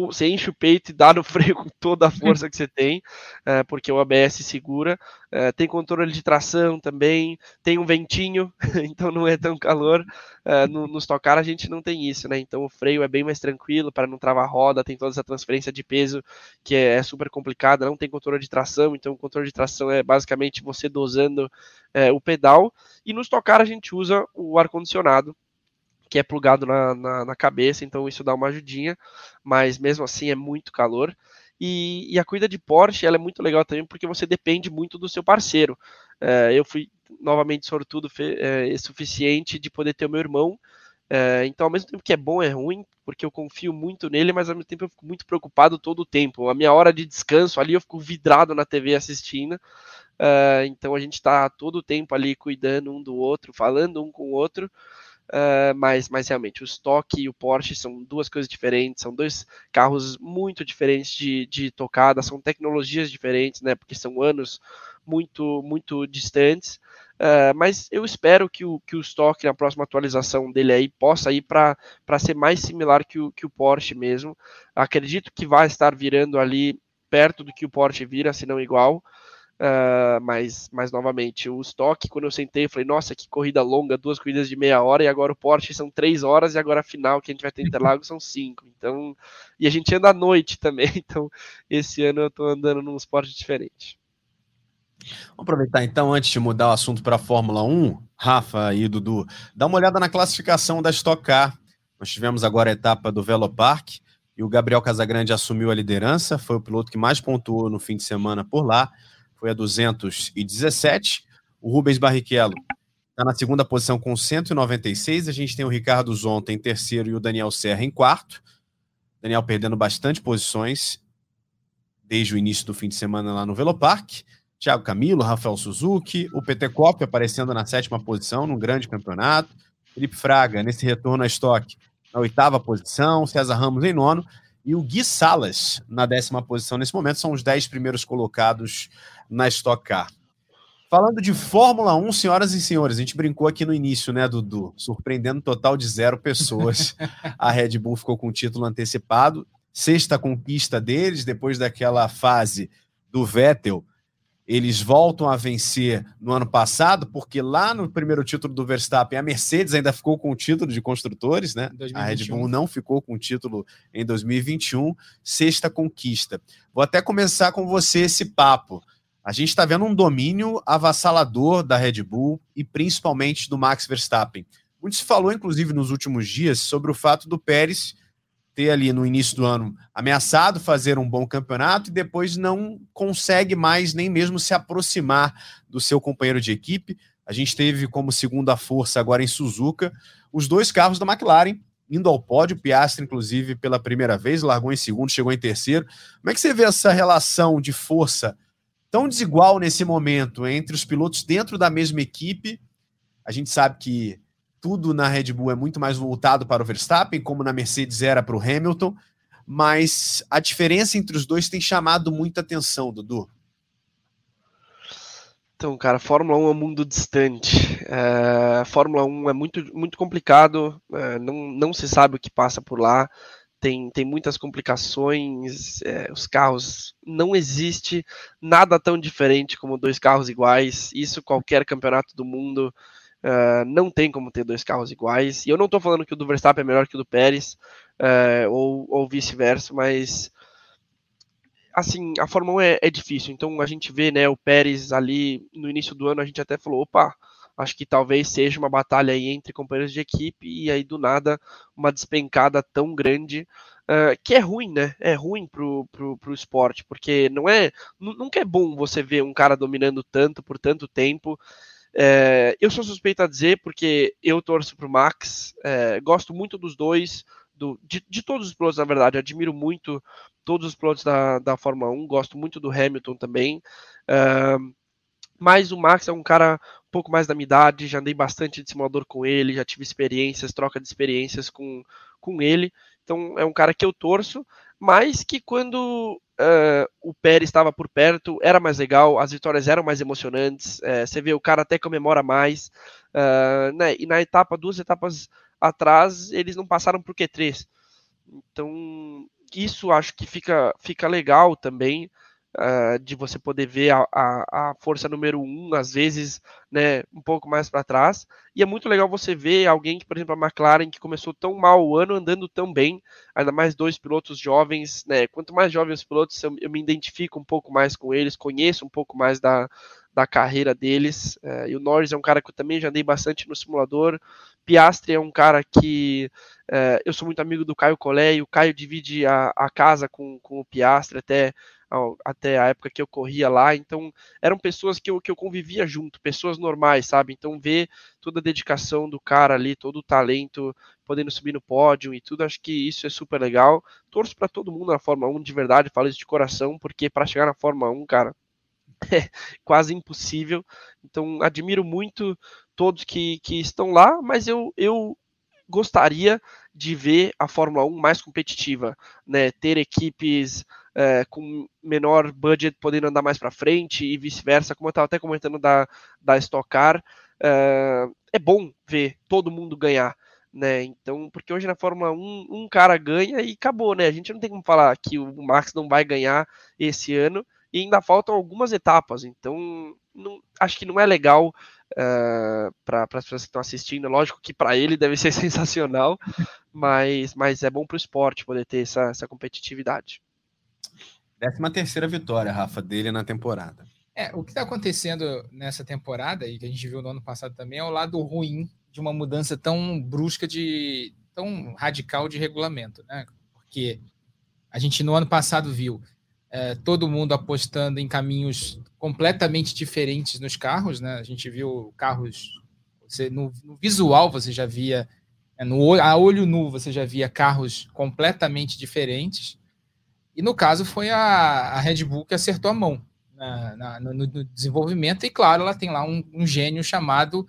você enche o peito e dá no freio com toda a força que você tem, é, porque o ABS segura. É, tem controle de tração também, tem um ventinho, então não é tão calor. É, no, no Stock Car a gente não tem isso, né? Então o freio é bem mais tranquilo para não travar roda, tem toda essa transferência de peso que é, é, super complicada, não tem controle de tração, então o controle de tração é basicamente você dosando é, o pedal. E no Stock Car a gente usa o ar-condicionado, que é plugado na, na, na, cabeça, então isso dá uma ajudinha, mas mesmo assim é muito calor. E, e a corrida de Porsche ela é muito legal também porque você depende muito do seu parceiro. É, eu fui novamente sortudo é, suficiente de poder ter o meu irmão. É, então, ao mesmo tempo que é bom, é ruim, porque eu confio muito nele, mas ao mesmo tempo eu fico muito preocupado todo o tempo. A minha hora de descanso ali eu fico vidrado na TV assistindo. É, então a gente está todo o tempo ali cuidando um do outro, falando um com o outro. Uh, mas, mas realmente, o estoque e o Porsche são duas coisas diferentes, são dois carros muito diferentes de, de tocada, são tecnologias diferentes, né? Porque são anos muito, muito distantes. Uh, mas eu espero que o, que o estoque na próxima atualização dele aí possa ir para ser mais similar que o, que o Porsche mesmo. Acredito que vai estar virando ali perto do que o Porsche vira, se não igual. Uh, mas, mas novamente, o estoque, quando eu sentei, eu falei, nossa, que corrida longa, duas corridas de meia hora, e agora o Porsche são três horas, e agora a final que a gente vai ter em Interlagos são cinco. Então, e a gente anda à noite também, então esse ano eu tô andando num esporte diferente. Vamos aproveitar então, antes de mudar o assunto para a Fórmula 1, Rafa e Dudu, dá uma olhada na classificação da Stock Car. Nós tivemos agora a etapa do Velopark e o Gabriel Casagrande assumiu a liderança, foi o piloto que mais pontuou no fim de semana por lá foi a 217. O Rubens Barrichello está na segunda posição com 196. A gente tem o Ricardo Zonta em terceiro e o Daniel Serra em quarto. Daniel perdendo bastante posições desde o início do fim de semana lá no Velopark. Thiago Camilo, Rafael Suzuki, o PT Cop aparecendo na sétima posição num grande campeonato. Felipe Fraga, nesse retorno a estoque, na oitava posição. César Ramos em nono. E o Gui Salas na décima posição nesse momento. São os dez primeiros colocados na Stock Car. Falando de Fórmula 1, senhoras e senhores, a gente brincou aqui no início, né, Dudu? Surpreendendo um total de zero pessoas. a Red Bull ficou com o título antecipado. Sexta conquista deles, depois daquela fase do Vettel. Eles voltam a vencer no ano passado, porque lá no primeiro título do Verstappen, a Mercedes ainda ficou com o título de construtores, né? 2021. A Red Bull não ficou com o título em 2021. Sexta conquista. Vou até começar com você esse papo. A gente está vendo um domínio avassalador da Red Bull e principalmente do Max Verstappen. Muito se falou, inclusive, nos últimos dias, sobre o fato do Pérez ter ali no início do ano ameaçado fazer um bom campeonato e depois não consegue mais nem mesmo se aproximar do seu companheiro de equipe. A gente teve como segunda força agora em Suzuka os dois carros da McLaren indo ao pódio, Piastri, inclusive, pela primeira vez, largou em segundo, chegou em terceiro. Como é que você vê essa relação de força tão desigual nesse momento entre os pilotos dentro da mesma equipe. A gente sabe que tudo na Red Bull é muito mais voltado para o Verstappen, como na Mercedes era para o Hamilton, mas a diferença entre os dois tem chamado muita atenção, Dudu. Então, cara, Fórmula 1 é um mundo distante. É, Fórmula 1 é muito, muito complicado, é, não, não se sabe o que passa por lá, tem, tem muitas complicações, é, os carros não existe nada tão diferente como dois carros iguais, isso qualquer campeonato do mundo uh, não tem como ter dois carros iguais, e eu não estou falando que o do Verstappen é melhor que o do Pérez, uh, ou, ou vice-versa, mas assim, a Fórmula 1 é, é, difícil, então a gente vê, né, o Pérez ali no início do ano, a gente até falou, opa, acho que talvez seja uma batalha aí entre companheiros de equipe, e aí do nada, uma despencada tão grande, uh, que é ruim, né, é ruim pro, pro, pro esporte, porque não é, nunca é bom você ver um cara dominando tanto, por tanto tempo, é, eu sou suspeito a dizer, porque eu torço pro Max, é, gosto muito dos dois, do, de, de, todos os pilotos, na verdade, admiro muito todos os pilotos da, da Fórmula 1, gosto muito do Hamilton também. Uh, mas o Max é um cara um pouco mais da minha idade, já andei bastante de simulador com ele, já tive experiências, troca de experiências com, com ele. Então é um cara que eu torço, mas que quando uh, o Pérez estava por perto era mais legal, as vitórias eram mais emocionantes. Uh, você vê o cara até comemora mais. Uh, né? E na etapa, duas etapas atrás, eles não passaram por Q3. Então isso acho que fica, fica legal também. Uh, de você poder ver a, a, a, força número um, às vezes, né, um pouco mais para trás. E é muito legal você ver alguém que, por exemplo, a McLaren, que começou tão mal o ano, andando tão bem, ainda mais dois pilotos jovens, né? Quanto mais jovens os pilotos, eu, eu me identifico um pouco mais com eles, conheço um pouco mais da, da carreira deles. Uh, e o Norris é um cara que eu também já andei bastante no simulador. Piastri é um cara que uh, eu sou muito amigo do Caio Collet, e o Caio divide a, a casa com, com o Piastri até até a época que eu corria lá, então eram pessoas que eu, que eu convivia junto, pessoas normais, sabe? Então ver toda a dedicação do cara ali, todo o talento, podendo subir no pódio e tudo, acho que isso é super legal. Torço para todo mundo na Fórmula 1, de verdade, falo isso de coração, porque para chegar na Fórmula 1, cara, é quase impossível. Então admiro muito todos que, que estão lá, mas eu, eu gostaria de ver a Fórmula 1 mais competitiva, né? Ter equipes é, com menor budget podendo andar mais para frente e vice-versa, como eu estava até comentando da, da Stock Car, é, é bom ver todo mundo ganhar. Né? Então, porque hoje na Fórmula 1 um cara ganha e acabou, né? A gente não tem como falar que o Max não vai ganhar esse ano e ainda faltam algumas etapas. Então, não, acho que não é legal uh, para as pessoas que estão assistindo. Lógico que para ele deve ser sensacional, mas, mas é bom para o esporte poder ter essa, essa competitividade. Décima terceira vitória, Rafa, dele na temporada. É, o que está acontecendo nessa temporada, e que a gente viu no ano passado também, é o lado ruim de uma mudança tão brusca, de tão radical de regulamento, né? Porque a gente no ano passado viu é, todo mundo apostando em caminhos completamente diferentes nos carros, né? A gente viu carros, você, no, no visual você já via, é, no, a olho nu você já via carros completamente diferentes. E no caso foi a, a Red Bull que acertou a mão na, na, no, no, desenvolvimento, e claro, ela tem lá um, um, gênio chamado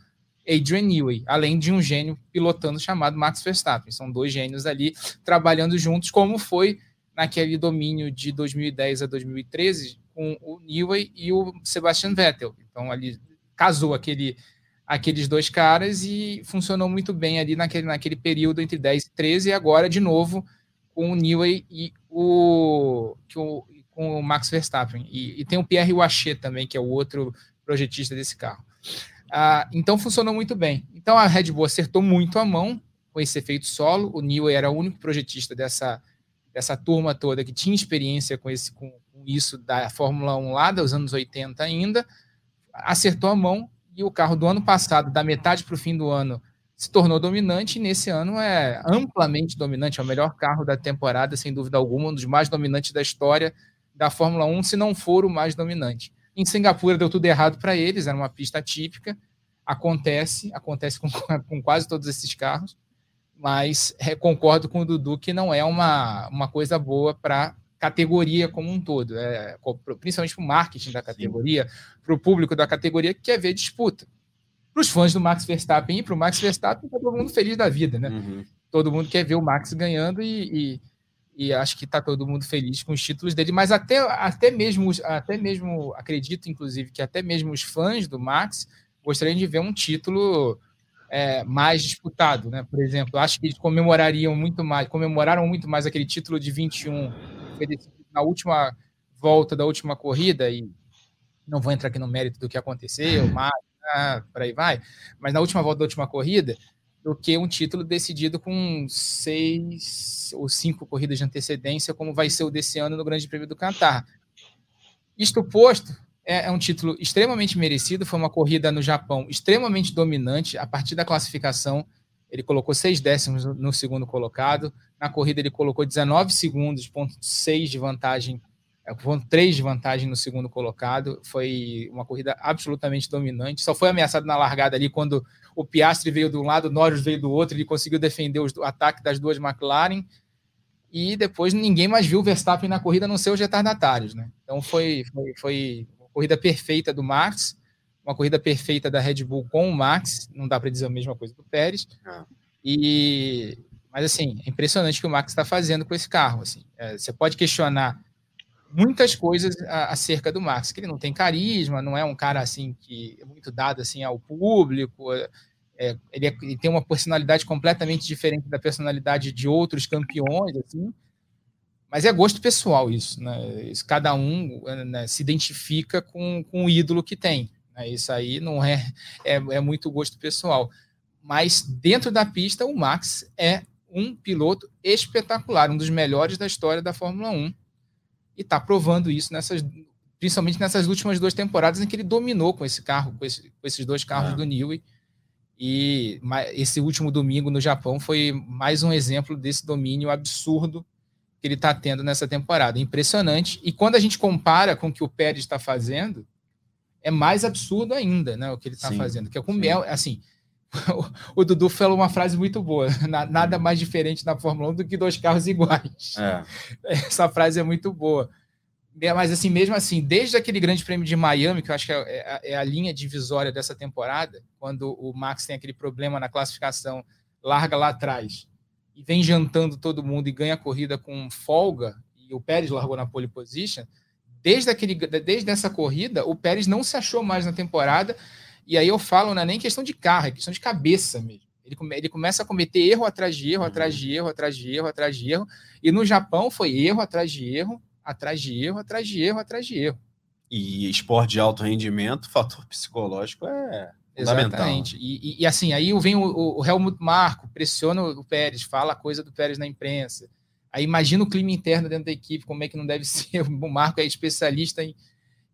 Adrian Newey, além de um gênio pilotando chamado Max Verstappen. São dois gênios ali trabalhando juntos, como foi naquele domínio de 2010 a 2013 com o Newey e o Sebastian Vettel. Então ali casou aquele, aqueles dois caras e funcionou muito bem ali naquele, naquele período entre 10 e 13 e agora de novo com o Newey e o, que o com o Max Verstappen. E, e tem o Pierre Wachet também, que é o outro projetista desse carro. Ah, então funcionou muito bem. Então a Red Bull acertou muito a mão com esse efeito solo. O Newey era o único projetista dessa dessa turma toda que tinha experiência com, esse, com, com isso da Fórmula 1 lá dos anos 80 ainda, acertou a mão e o carro do ano passado, da metade para o fim do ano, se tornou dominante e nesse ano é amplamente dominante, é o melhor carro da temporada, sem dúvida alguma, um dos mais dominantes da história da Fórmula 1, se não for o mais dominante. Em Singapura deu tudo errado para eles, era uma pista típica, acontece, acontece com, com quase todos esses carros mas é, concordo com o Dudu que não é uma, uma coisa boa para categoria como um todo, é, principalmente para o marketing da categoria, para o público da categoria que quer ver disputa. Para os fãs do Max Verstappen e para o Max Verstappen, está todo mundo feliz da vida, né? Uhum. Todo mundo quer ver o Max ganhando e, e, e acho que está todo mundo feliz com os títulos dele, mas até, até, mesmo, até mesmo, acredito, inclusive, que até mesmo os fãs do Max gostariam de ver um título é, mais disputado, né? Por exemplo, acho que eles comemorariam muito mais, comemoraram muito mais aquele título de 21 na última volta da última corrida e não vou entrar aqui no mérito do que aconteceu, mas ah, por aí vai, mas na última volta da última corrida, do que um título decidido com seis ou cinco corridas de antecedência, como vai ser o desse ano no Grande Prêmio do Qatar. Isto posto, é, é, um título extremamente merecido. Foi uma corrida no Japão extremamente dominante. A partir da classificação, ele colocou seis décimos no, segundo colocado. Na corrida, ele colocou 19 segundos, ponto 6 de vantagem, é, ponto 3 de vantagem no segundo colocado. Foi uma corrida absolutamente dominante. Só foi ameaçado na largada ali quando o Piastri veio de um lado, o Norris veio do outro. Ele conseguiu defender o ataque das duas McLaren e depois ninguém mais viu o Verstappen na corrida, a não ser os retardatários, né? Então foi, foi, foi uma corrida perfeita do Max, uma corrida perfeita da Red Bull com o Max, não dá para dizer a mesma coisa do Pérez. Ah. E mas assim, é impressionante o que o Max está fazendo com esse carro. Assim. É, você pode questionar muitas coisas acerca do Max, que ele não tem carisma, não é um cara assim que é muito dado assim ao público, é, ele, é, ele, tem uma personalidade completamente diferente da personalidade de outros campeões, assim. Mas é gosto pessoal isso, né? Isso, cada um né, se identifica com, com o ídolo que tem. Né? Isso aí não é, é, é muito gosto pessoal. Mas dentro da pista, o Max é um piloto espetacular, um dos melhores da história da Fórmula 1. E está provando isso nessas, principalmente nessas últimas duas temporadas em que ele dominou com esse carro, com, esse, com esses dois carros é. do Newey e esse último domingo no Japão foi mais um exemplo desse domínio absurdo que ele está tendo nessa temporada. Impressionante. E quando a gente compara com o que o Pérez está fazendo, é mais absurdo ainda, né? O que ele está fazendo. Que é com mel, assim. o, Dudu falou uma frase muito boa: nada mais diferente na Fórmula 1 do que dois carros iguais. É. Essa frase é muito boa. É, mas assim, mesmo assim, desde aquele grande prêmio de Miami, que eu acho que é, é, é, a linha divisória dessa temporada, quando o Max tem aquele problema na classificação, larga lá atrás e vem jantando todo mundo e ganha a corrida com folga, e o Pérez largou na pole position, desde, aquele, desde essa corrida, o Pérez não se achou mais na temporada, e aí eu falo, não é nem questão de carro, é questão de cabeça mesmo. Ele, come, ele começa a cometer erro atrás de erro, atrás de erro, atrás de erro, atrás de erro, e no Japão foi erro atrás de erro, atrás de erro, atrás de erro, atrás de erro. E esporte de alto rendimento, fator psicológico é Exatamente. E, e, e, assim, aí vem o, o Helmut Marco, pressiona o Pérez, fala a coisa do Pérez na imprensa. Aí imagina o clima interno dentro da equipe, como é que não deve ser. O Marco é especialista em,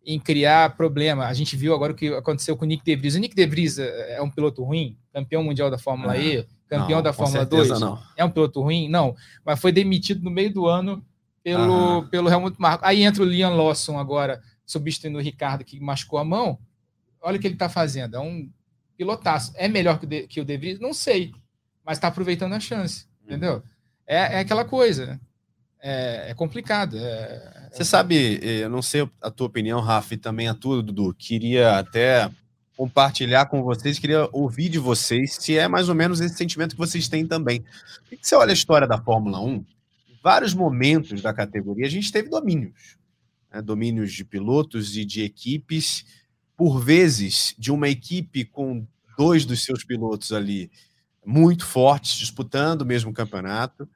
em criar problema. A gente viu agora o que aconteceu com o Nick De Vries. O Nick De Vries é, é um piloto ruim, campeão mundial da Fórmula ah, E, campeão não, da Fórmula 2. Não. É um piloto ruim? Não, mas foi demitido no meio do ano pelo, pelo Helmut Marko. Aí entra o Liam Lawson agora, substituindo o Ricardo, que machucou a mão. Olha o que ele está fazendo. É um pilotaço. É melhor que o De, que o de Vries? Não sei. Mas está aproveitando a chance. Uhum. Entendeu? É, é aquela coisa. É, é, complicado. É, Você sabe, eu não sei a tua opinião, Rafa, e também a tua, Dudu. Queria até compartilhar com vocês, queria ouvir de vocês se é mais ou menos esse sentimento que vocês têm também. Você olha a história da Fórmula 1, vários momentos da categoria a gente teve domínios, né? domínios de pilotos e de equipes, por vezes de uma equipe com dois dos seus pilotos ali muito fortes disputando o mesmo campeonato.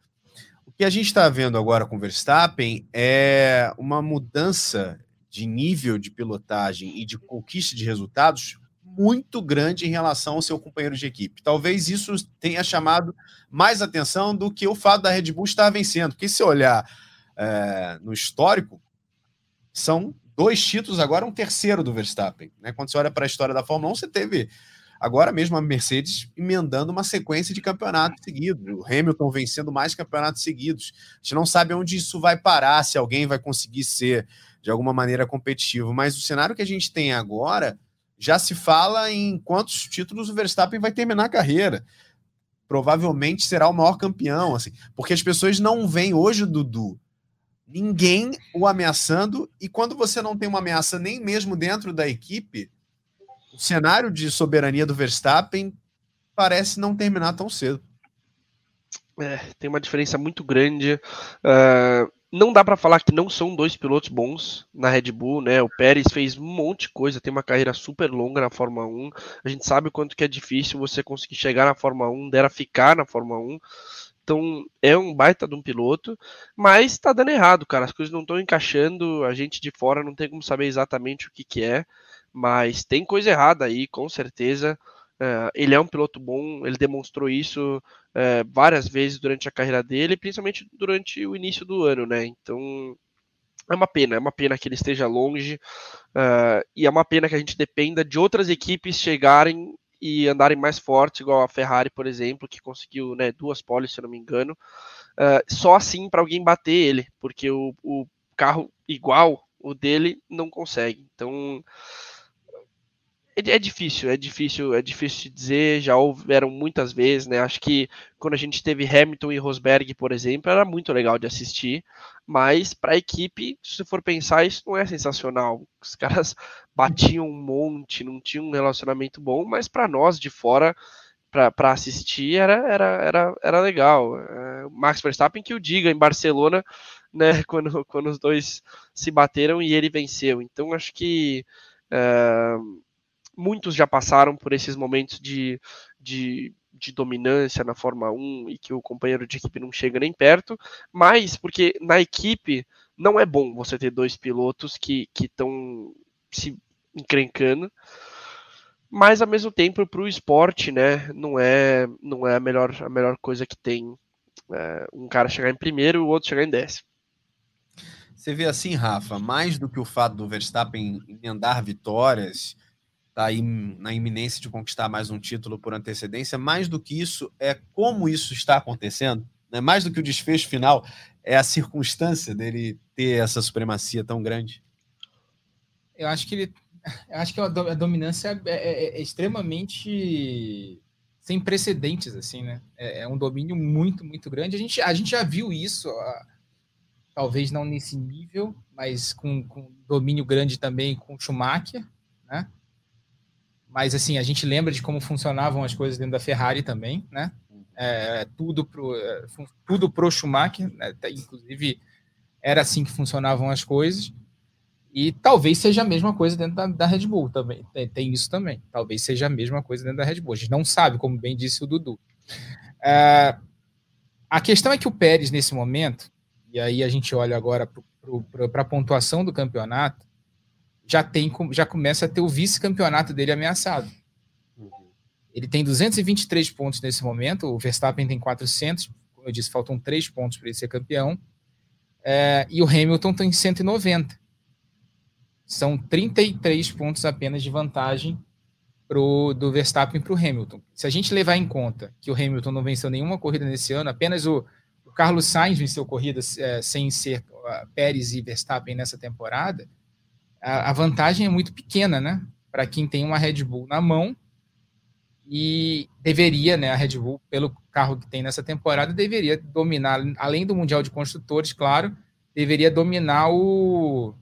Que a gente está vendo agora com Verstappen é uma mudança de nível de pilotagem e de conquista de resultados muito grande em relação ao seu companheiro de equipe. Talvez isso tenha chamado mais atenção do que o fato da Red Bull estar vencendo. Porque se olhar é, no histórico, são dois títulos, agora um terceiro do Verstappen. Né? Quando você olha para a história da Fórmula 1, você teve agora mesmo a Mercedes emendando uma sequência de campeonatos seguidos. O Hamilton vencendo mais campeonatos seguidos. A gente não sabe onde isso vai parar, se alguém vai conseguir ser de alguma maneira competitivo. Mas o cenário que a gente tem agora já se fala em quantos títulos o Verstappen vai terminar a carreira. Provavelmente será o maior campeão, assim, porque as pessoas não veem hoje o Dudu ninguém o ameaçando, e quando você não tem uma ameaça nem mesmo dentro da equipe, o cenário de soberania do Verstappen parece não terminar tão cedo. É, tem uma diferença muito grande. Uh, não dá para falar que não são dois pilotos bons na Red Bull, né? O Pérez fez um monte de coisa, tem uma carreira super longa na Fórmula 1. A gente sabe o quanto que é difícil você conseguir chegar na Fórmula 1, dera ficar na Fórmula 1. Então é um baita de um piloto, mas tá dando errado, cara. As coisas não estão encaixando, a gente de fora não tem como saber exatamente o que, que é, mas tem coisa errada aí, com certeza. Uh, ele é um piloto bom, ele demonstrou isso uh, várias vezes durante a carreira dele, principalmente durante o início do ano, né? Então é uma pena, é uma pena que ele esteja longe uh, e é uma pena que a gente dependa de outras equipes chegarem e andarem mais forte, igual a Ferrari, por exemplo, que conseguiu né, duas poles, se eu não me engano, só assim para alguém bater ele, porque o, o carro igual o dele não consegue. Então é, é, difícil, é difícil, é difícil de dizer, já houveram muitas vezes, né? Acho que quando a gente teve Hamilton e Rosberg, por exemplo, era muito legal de assistir, mas para a equipe, se for pensar, isso não é sensacional. Os caras batiam um monte, não tinham um relacionamento bom, mas para nós de fora, para assistir, era, era, era, era legal. É, Max Verstappen que o diga em Barcelona, né? Quando, quando os dois se bateram e ele venceu. Então acho que. É, muitos já passaram por esses momentos de, de, de, dominância na Fórmula 1 e que o companheiro de equipe não chega nem perto, mas porque na equipe não é bom você ter dois pilotos que estão se encrencando, mas ao mesmo tempo para o esporte, né, não é, não é a, melhor, a melhor coisa que tem é, um cara chegar em primeiro e o outro chegar em décimo. Você vê assim, Rafa, mais do que o fato do Verstappen emendar vitórias, está aí na iminência de conquistar mais um título por antecedência. Mais do que isso, é como isso está acontecendo. Né? Mais do que o desfecho final, é a circunstância dele ter essa supremacia tão grande. Eu acho que ele, acho que a dominância é, é, é extremamente sem precedentes, assim, né? É, é, um domínio muito, muito grande. A gente, a gente já viu isso, talvez não nesse nível, mas com, com domínio grande também com Schumacher, né? Mas, assim, a gente lembra de como funcionavam as coisas dentro da Ferrari também, né? É, tudo pro, é, tudo pro Schumacher, né? inclusive era assim que funcionavam as coisas. E talvez seja a mesma coisa dentro da, da Red Bull também. Tem, tem, isso também. Talvez seja a mesma coisa dentro da Red Bull. A gente não sabe, como bem disse o Dudu. É, a questão é que o Pérez, nesse momento, e aí a gente olha agora para a pontuação do campeonato, já tem já começa a ter o vice-campeonato dele ameaçado. Ele tem 223 pontos nesse momento, o Verstappen tem 400, como eu disse, faltam 3 pontos para ele ser campeão, é, e o Hamilton tem 190. São 33 pontos apenas de vantagem pro, do Verstappen para o Hamilton. Se a gente levar em conta que o Hamilton não venceu nenhuma corrida nesse ano, apenas o, o Carlos Sainz venceu corridas é, sem ser uh, Pérez e Verstappen nessa temporada, a, a vantagem é muito pequena, né? Para quem tem uma Red Bull na mão e deveria, né? A Red Bull, pelo carro que tem nessa temporada, deveria dominar, além do Mundial de Construtores, claro, deveria dominar o,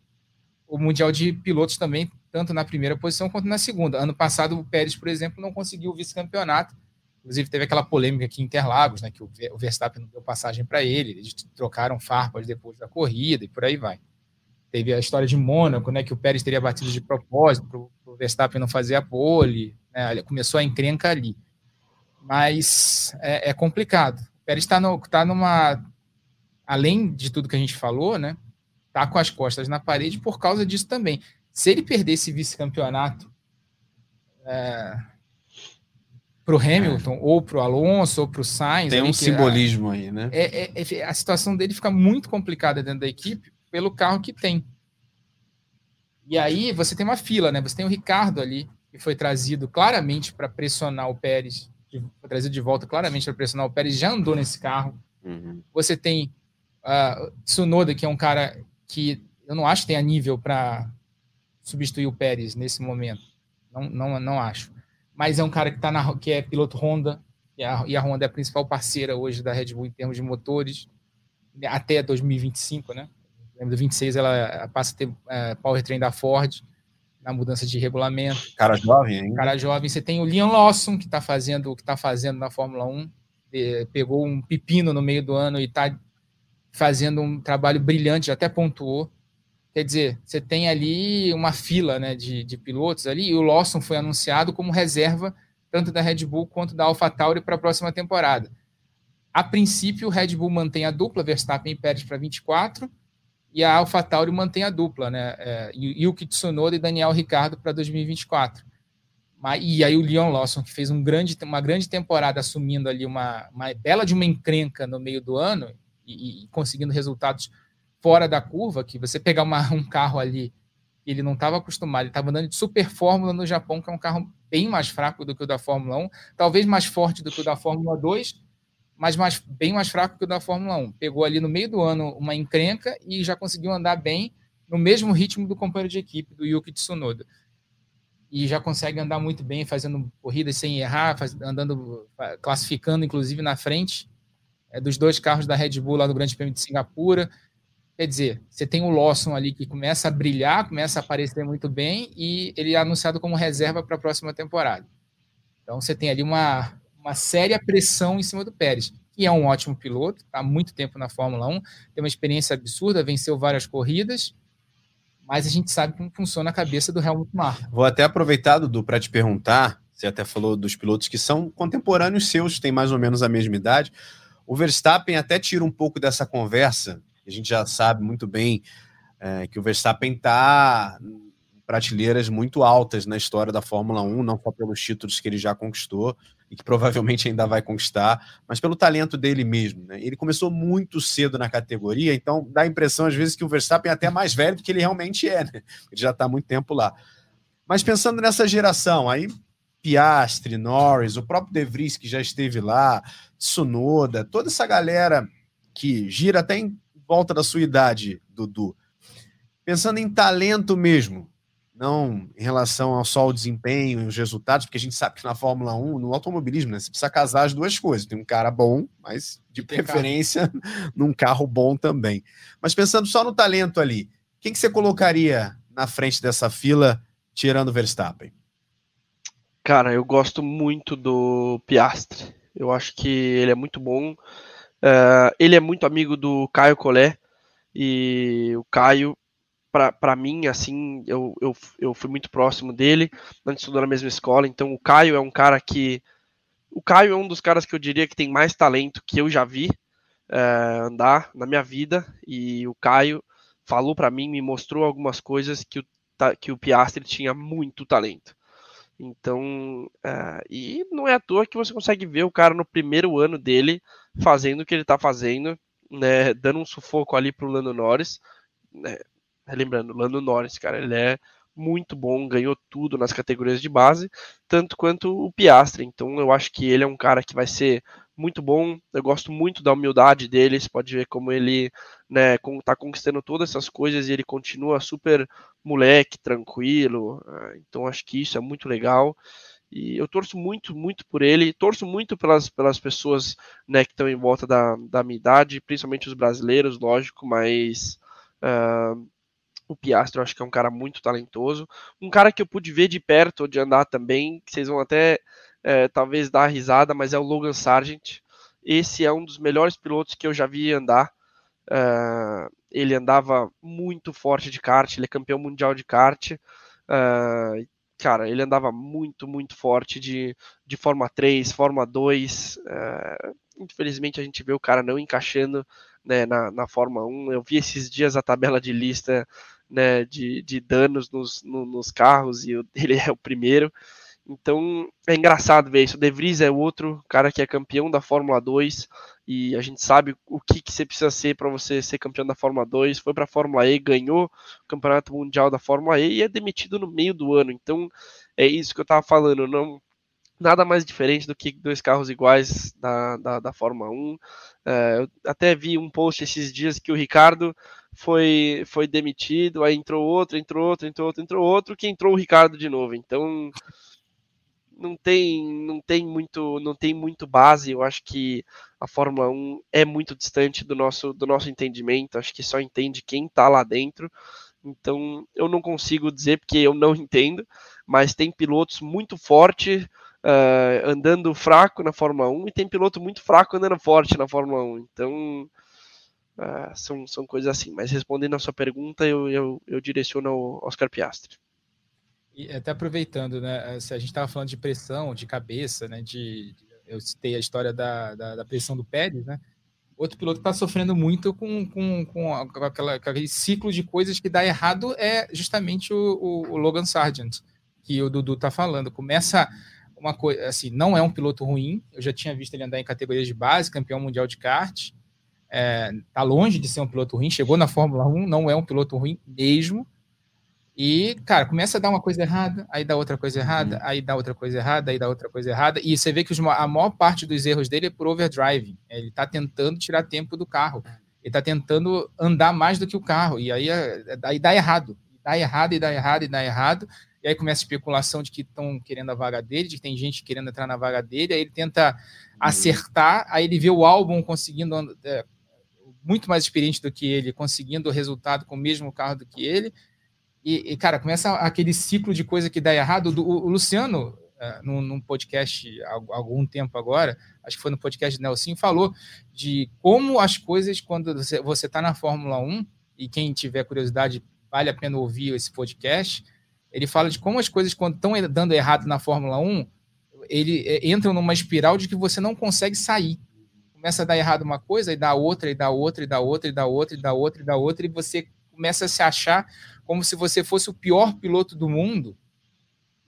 o Mundial de Pilotos também, tanto na primeira posição quanto na segunda. Ano passado, o Pérez, por exemplo, não conseguiu o vice-campeonato. Inclusive, teve aquela polêmica aqui em Interlagos, né, que o Verstappen não deu passagem para ele, eles trocaram farpas depois da corrida e por aí vai. Teve a história de Mônaco, né, que o Pérez teria batido de propósito para o Verstappen não fazer a pole. Né, começou a encrenca ali. Mas é, é complicado. O Pérez está no, tá numa. Além de tudo que a gente falou, né? Tá com as costas na parede por causa disso também. Se ele perder esse vice-campeonato é, para o Hamilton, é. ou para o Alonso, ou para o Sainz. Tem um simbolismo a, aí, né? É, é, é, a situação dele fica muito complicada dentro da equipe, pelo carro que tem. E aí você tem uma fila, né? Você tem o Ricardo ali, que foi trazido claramente para pressionar o Pérez, foi trazido de volta claramente para pressionar o Pérez, já andou nesse carro. Uhum. Você tem uh, Tsunoda, que é um cara que eu não acho que tenha nível para substituir o Pérez nesse momento. Não, não, não acho. Mas é um cara que, tá na, que é piloto Honda, e a, e a Honda é a principal parceira hoje da Red Bull em termos de motores, até 2025, né? Lembra do 26, ela passa a ter é, powertrain da Ford na mudança de regulamento. Cara jovem, hein? Cara jovem. Você tem o Liam Lawson, que está fazendo o que está fazendo na Fórmula 1. pegou um pepino no meio do ano e está fazendo um trabalho brilhante, até pontuou. Quer dizer, você tem ali uma fila né, de, de pilotos ali, e o Lawson foi anunciado como reserva tanto da Red Bull quanto da AlphaTauri para a próxima temporada. A princípio, o Red Bull mantém a dupla, Verstappen e Pérez para 24, e a AlphaTauri mantém a dupla, né? É, Yuki Tsunoda e Daniel Ricardo para 2024. E aí o Leon Lawson, que fez um grande, uma grande temporada assumindo ali uma, uma bela de uma encrenca no meio do ano e, e conseguindo resultados fora da curva, que você pegar uma, um carro ali, ele não estava acostumado, ele estava andando de super Fórmula no Japão, que é um carro bem mais fraco do que o da Fórmula 1, talvez mais forte do que o da Fórmula 2, mas mais, bem mais fraco que o da Fórmula 1. Pegou ali no meio do ano uma encrenca e já conseguiu andar bem no mesmo ritmo do companheiro de equipe, do Yuki Tsunoda. E já consegue andar muito bem, fazendo corridas sem errar, faz, andando, classificando, inclusive, na frente é, dos dois carros da Red Bull lá no Grande Prêmio de Singapura. Quer dizer, você tem o Lawson ali que começa a brilhar, começa a aparecer muito bem, e ele é anunciado como reserva para a próxima temporada. Então você tem ali uma, uma séria pressão em cima do Pérez, que é um ótimo piloto, está há muito tempo na Fórmula 1, tem uma experiência absurda, venceu várias corridas, mas a gente sabe como funciona a cabeça do Helmut Marko. Vou até aproveitar, Dudu, para te perguntar, você até falou dos pilotos que são contemporâneos seus, têm mais ou menos a mesma idade. O Verstappen até tira um pouco dessa conversa, a gente já sabe muito bem é, que o Verstappen está prateleiras muito altas na história da Fórmula 1, não só pelos títulos que ele já conquistou, e que provavelmente ainda vai conquistar, mas pelo talento dele mesmo. Né? Ele começou muito cedo na categoria, então dá a impressão às vezes que o Verstappen é até mais velho do que ele realmente é, né? ele já está há muito tempo lá. Mas pensando nessa geração, aí Piastri, Norris, o próprio De Vries que já esteve lá, Tsunoda, toda essa galera que gira até em volta da sua idade, Dudu. Pensando em talento mesmo, não em relação ao só o desempenho e os resultados, porque a gente sabe que na Fórmula 1, no automobilismo, né, você precisa casar as duas coisas. Tem um cara bom, mas de preferência carro. num carro bom também. Mas pensando só no talento ali, quem que você colocaria na frente dessa fila, tirando o Verstappen? Cara, eu gosto muito do Piastre. Eu acho que ele é muito bom. Uh, ele é muito amigo do Caio Collet. E o Caio para mim, assim, eu, eu, eu fui muito próximo dele, a gente estudou na mesma escola, então o Caio é um cara que. O Caio é um dos caras que eu diria que tem mais talento que eu já vi é, andar na minha vida, e o Caio falou para mim, me mostrou algumas coisas que o, que o Piastri tinha muito talento. Então, é, e não é à toa que você consegue ver o cara no primeiro ano dele fazendo o que ele tá fazendo, né, dando um sufoco ali pro Lando Norris, né, lembrando, Lando Norris, cara, ele é muito bom, ganhou tudo nas categorias de base, tanto quanto o Piastre. Então eu acho que ele é um cara que vai ser muito bom. Eu gosto muito da humildade dele. Você pode ver como ele né, tá conquistando todas essas coisas e ele continua super moleque, tranquilo. Ah, então acho que isso é muito legal. E eu torço muito, muito por ele. Torço muito pelas, pelas pessoas né, que estão em volta da, da minha idade, principalmente os brasileiros, lógico, mas. Uh, o Piastro, eu acho que é um cara muito talentoso. Um cara que eu pude ver de perto, de andar também, que vocês vão até é, talvez dar risada, mas é o Logan Sargent. Esse é um dos melhores pilotos que eu já vi andar. Uh, ele andava muito forte de kart, ele é campeão mundial de kart. Uh, cara, ele andava muito, muito forte de, de Fórmula 3, Fórmula 2. Uh, infelizmente a gente vê o cara não encaixando né, na, na Fórmula 1. Eu vi esses dias a tabela de lista né, de, de danos nos, no, nos carros e ele é o primeiro. Então é engraçado ver isso. O De Vries é outro cara que é campeão da Fórmula 2 e a gente sabe o que, que você precisa ser para você ser campeão da Fórmula 2. Foi para a Fórmula E, ganhou o Campeonato Mundial da Fórmula E e é demitido no meio do ano. Então é isso que eu estava falando. Não, nada mais diferente do que dois carros iguais da, da, da Fórmula 1. É, eu até vi um post esses dias que o Ricardo foi, foi demitido, aí entrou outro, entrou outro, entrou outro, entrou outro, que entrou o Ricardo de novo. Então não tem, não tem muito, não tem muito base. Eu acho que a Fórmula 1 é muito distante do nosso, do nosso entendimento. Acho que só entende quem está lá dentro. Então eu não consigo dizer porque eu não entendo, mas tem pilotos muito fortes uh, andando fraco na Fórmula 1 e tem piloto muito fraco andando forte na Fórmula 1. Então Uh, são, são coisas assim. Mas respondendo a sua pergunta, eu, eu, eu direciono ao Oscar Piastri. E até aproveitando, né? Se a gente estava falando de pressão, de cabeça, né? De, eu citei a história da, da, da pressão do Pérez, né? Outro piloto está sofrendo muito com, com, com, aquela, aquele ciclo de coisas que dá errado é justamente o, o, o Logan Sargent, que o Dudu está falando. Começa uma coisa, assim, não é um piloto ruim, eu já tinha visto ele andar em categorias de base, campeão mundial de kart, é, tá longe de ser um piloto ruim, chegou na Fórmula 1, não é um piloto ruim mesmo, e, cara, começa a dar uma coisa errada, aí dá outra coisa errada, uhum. aí dá outra coisa errada, aí dá outra coisa errada. E você vê que os, a maior parte dos erros dele é por overdriving. Ele tá tentando tirar tempo do carro. Ele tá tentando andar mais do que o carro. E aí, é, aí dá errado. Dá errado, e dá errado, e dá errado. E aí começa a especulação de que estão querendo a vaga dele, de que tem gente querendo entrar na vaga dele. Aí ele tenta uhum. acertar, aí ele vê o álbum conseguindo. É, muito mais experiente do que ele, conseguindo o resultado com o mesmo carro do que ele e, e, cara, começa aquele ciclo de coisa que dá errado. Do, o, Luciano, uh, num, num, podcast há algum tempo agora, acho que foi no podcast de Nelson, falou de como as coisas, quando você está na Fórmula 1, e quem tiver curiosidade, vale a pena ouvir esse podcast. Ele fala de como as coisas, quando estão dando errado na Fórmula 1, ele é, entram numa espiral de que você não consegue sair. Começa a dar errado uma coisa, e dá outra, e dá outra, e dá outra, e dá outra, e dá outra, e dá outra, e você começa a se achar como se você fosse o pior piloto do mundo.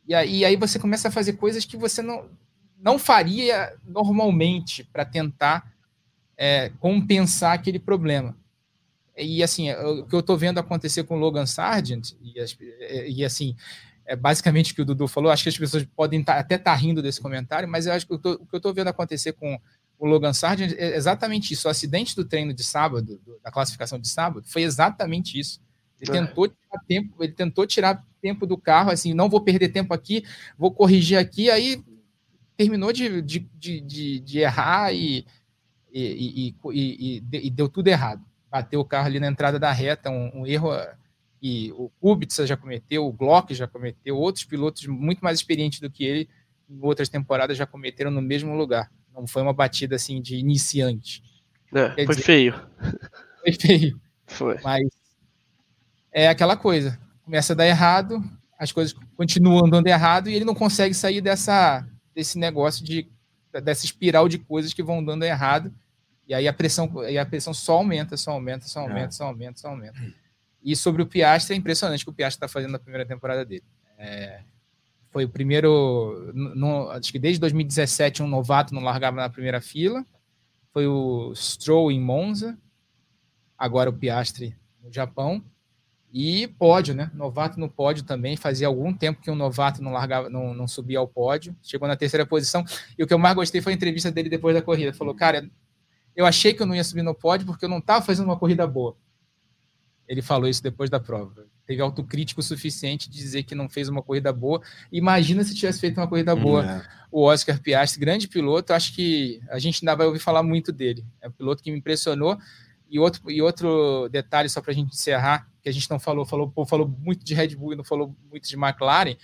E aí, e aí você começa a fazer coisas que você não, não faria normalmente para tentar é, compensar aquele problema. E assim, é, o que eu estou vendo acontecer com o Logan Sargent, e, e assim, é basicamente o que o Dudu falou, acho que as pessoas podem tá, até estar tá rindo desse comentário, mas eu acho que eu tô, o que eu estou vendo acontecer com o Logan Sargent é exatamente isso. O acidente do treino de sábado, da classificação de sábado, foi exatamente isso. Ele é. tentou tirar tempo, ele tentou tirar tempo do carro, assim, não vou perder tempo aqui, vou corrigir aqui, aí terminou de, de, de, de errar e, e, e, e, deu tudo errado. Bateu o carro ali na entrada da reta, um, um erro que o Kubica já cometeu, o Glock já cometeu, outros pilotos muito mais experientes do que ele em outras temporadas já cometeram no mesmo lugar. Não foi uma batida assim de iniciante. É, foi dizer, feio. Foi feio. Foi. Mas é aquela coisa. Começa a dar errado, as coisas continuam dando errado e ele não consegue sair dessa, desse negócio de dessa espiral de coisas que vão dando errado. E aí a pressão, e a pressão só aumenta, só aumenta, só aumenta, é. só aumenta, só aumenta. E sobre o Piastri, é impressionante o que o Piastri está fazendo na primeira temporada dele. É, foi o primeiro, no, acho que desde 2017 um novato não largava na primeira fila. Foi o Stroll em Monza, agora o Piastri no Japão. E pódio, né? Novato no pódio também. Fazia algum tempo que um novato não largava, não, não subia ao pódio. Chegou na terceira posição. E o que eu mais gostei foi a entrevista dele depois da corrida. Falou, cara, eu achei que eu não ia subir no pódio porque eu não estava fazendo uma corrida boa. Ele falou isso depois da prova. Teve autocrítico suficiente de dizer que não fez uma corrida boa. Imagina se tivesse feito uma corrida boa. É. O Oscar Piastri, grande piloto, acho que a gente ainda vai ouvir falar muito dele. É um piloto que me impressionou. E outro, e outro detalhe, só para a gente encerrar, que a gente não falou, falou, falou muito de Red Bull e não falou muito de McLaren,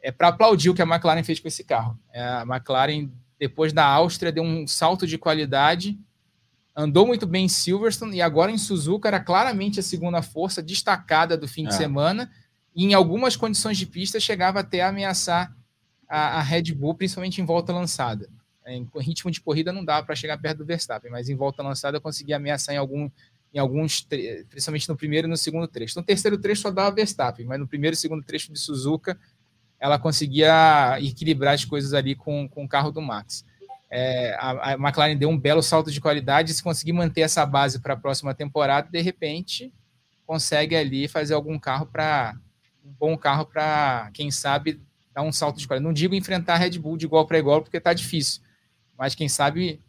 é para aplaudir o que a McLaren fez com esse carro. É, a McLaren, depois da Áustria, deu um salto de qualidade, andou muito bem em Silverstone e agora em Suzuka era claramente a segunda força destacada do fim é. de semana. E em algumas condições de pista chegava até a ameaçar a, a Red Bull, principalmente em volta lançada. Em ritmo de corrida não dava para chegar perto do Verstappen, mas em volta lançada conseguia ameaçar em, algum, em alguns, principalmente no primeiro e no segundo trecho. No terceiro trecho só dava Verstappen, mas no primeiro e segundo trecho de Suzuka ela conseguia equilibrar as coisas ali com, com o carro do Max. É, a, a, McLaren deu um belo salto de qualidade. Se conseguir manter essa base para a próxima temporada, de repente consegue ali fazer algum carro para um bom carro para quem sabe dar um salto de qualidade. Não digo enfrentar a Red Bull de igual para igual porque está difícil, mas quem sabe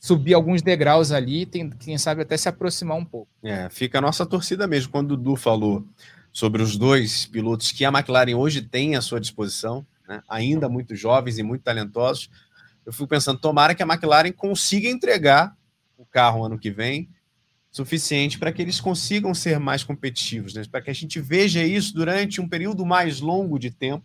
subir alguns degraus ali, tem, quem sabe até se aproximar um pouco. É, fica a nossa torcida mesmo. Quando o Dudu falou sobre os dois pilotos que a McLaren hoje tem à sua disposição, né, ainda muito jovens e muito talentosos, eu fico pensando, tomara que a McLaren consiga entregar o carro ano que vem suficiente para que eles consigam ser mais competitivos, né? para que a gente veja isso durante um período mais longo de tempo,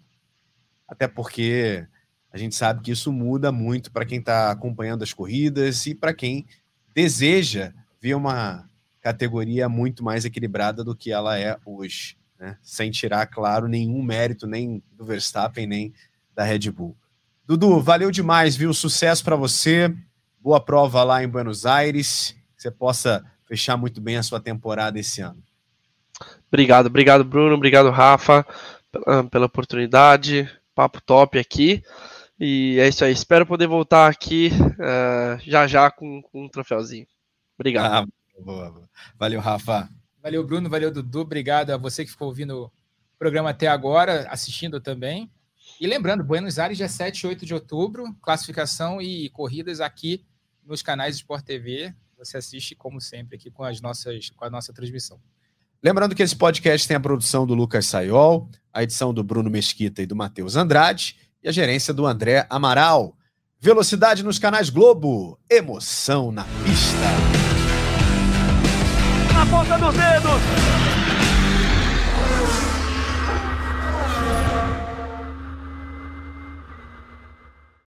até porque a gente sabe que isso muda muito para quem está acompanhando as corridas e para quem deseja via uma categoria muito mais equilibrada do que ela é hoje, né? Sem tirar, claro, nenhum mérito nem do Verstappen nem da Red Bull. Dudu, valeu demais, viu? Sucesso para você. Boa prova lá em Buenos Aires. Que você possa fechar muito bem a sua temporada esse ano. Obrigado, obrigado, Bruno. Obrigado, Rafa, pela oportunidade. Papo top aqui. E é isso aí. Espero poder voltar aqui uh, já já com, com, um troféuzinho. Obrigado. Ah, boa, boa. Valeu, Rafa. Valeu, Bruno. Valeu, Dudu. Obrigado a você que ficou ouvindo o programa até agora, assistindo também. E lembrando, Buenos Aires, dia 7 e 8 de outubro, classificação e corridas aqui nos canais Sport TV. Você assiste, como sempre, aqui com, as nossas, com a nossa transmissão. Lembrando que esse podcast tem a produção do Lucas Sayol, a edição do Bruno Mesquita e do Matheus Andrade e a gerência do André Amaral. Velocidade nos canais Globo, emoção na pista. Na ponta dos dedos!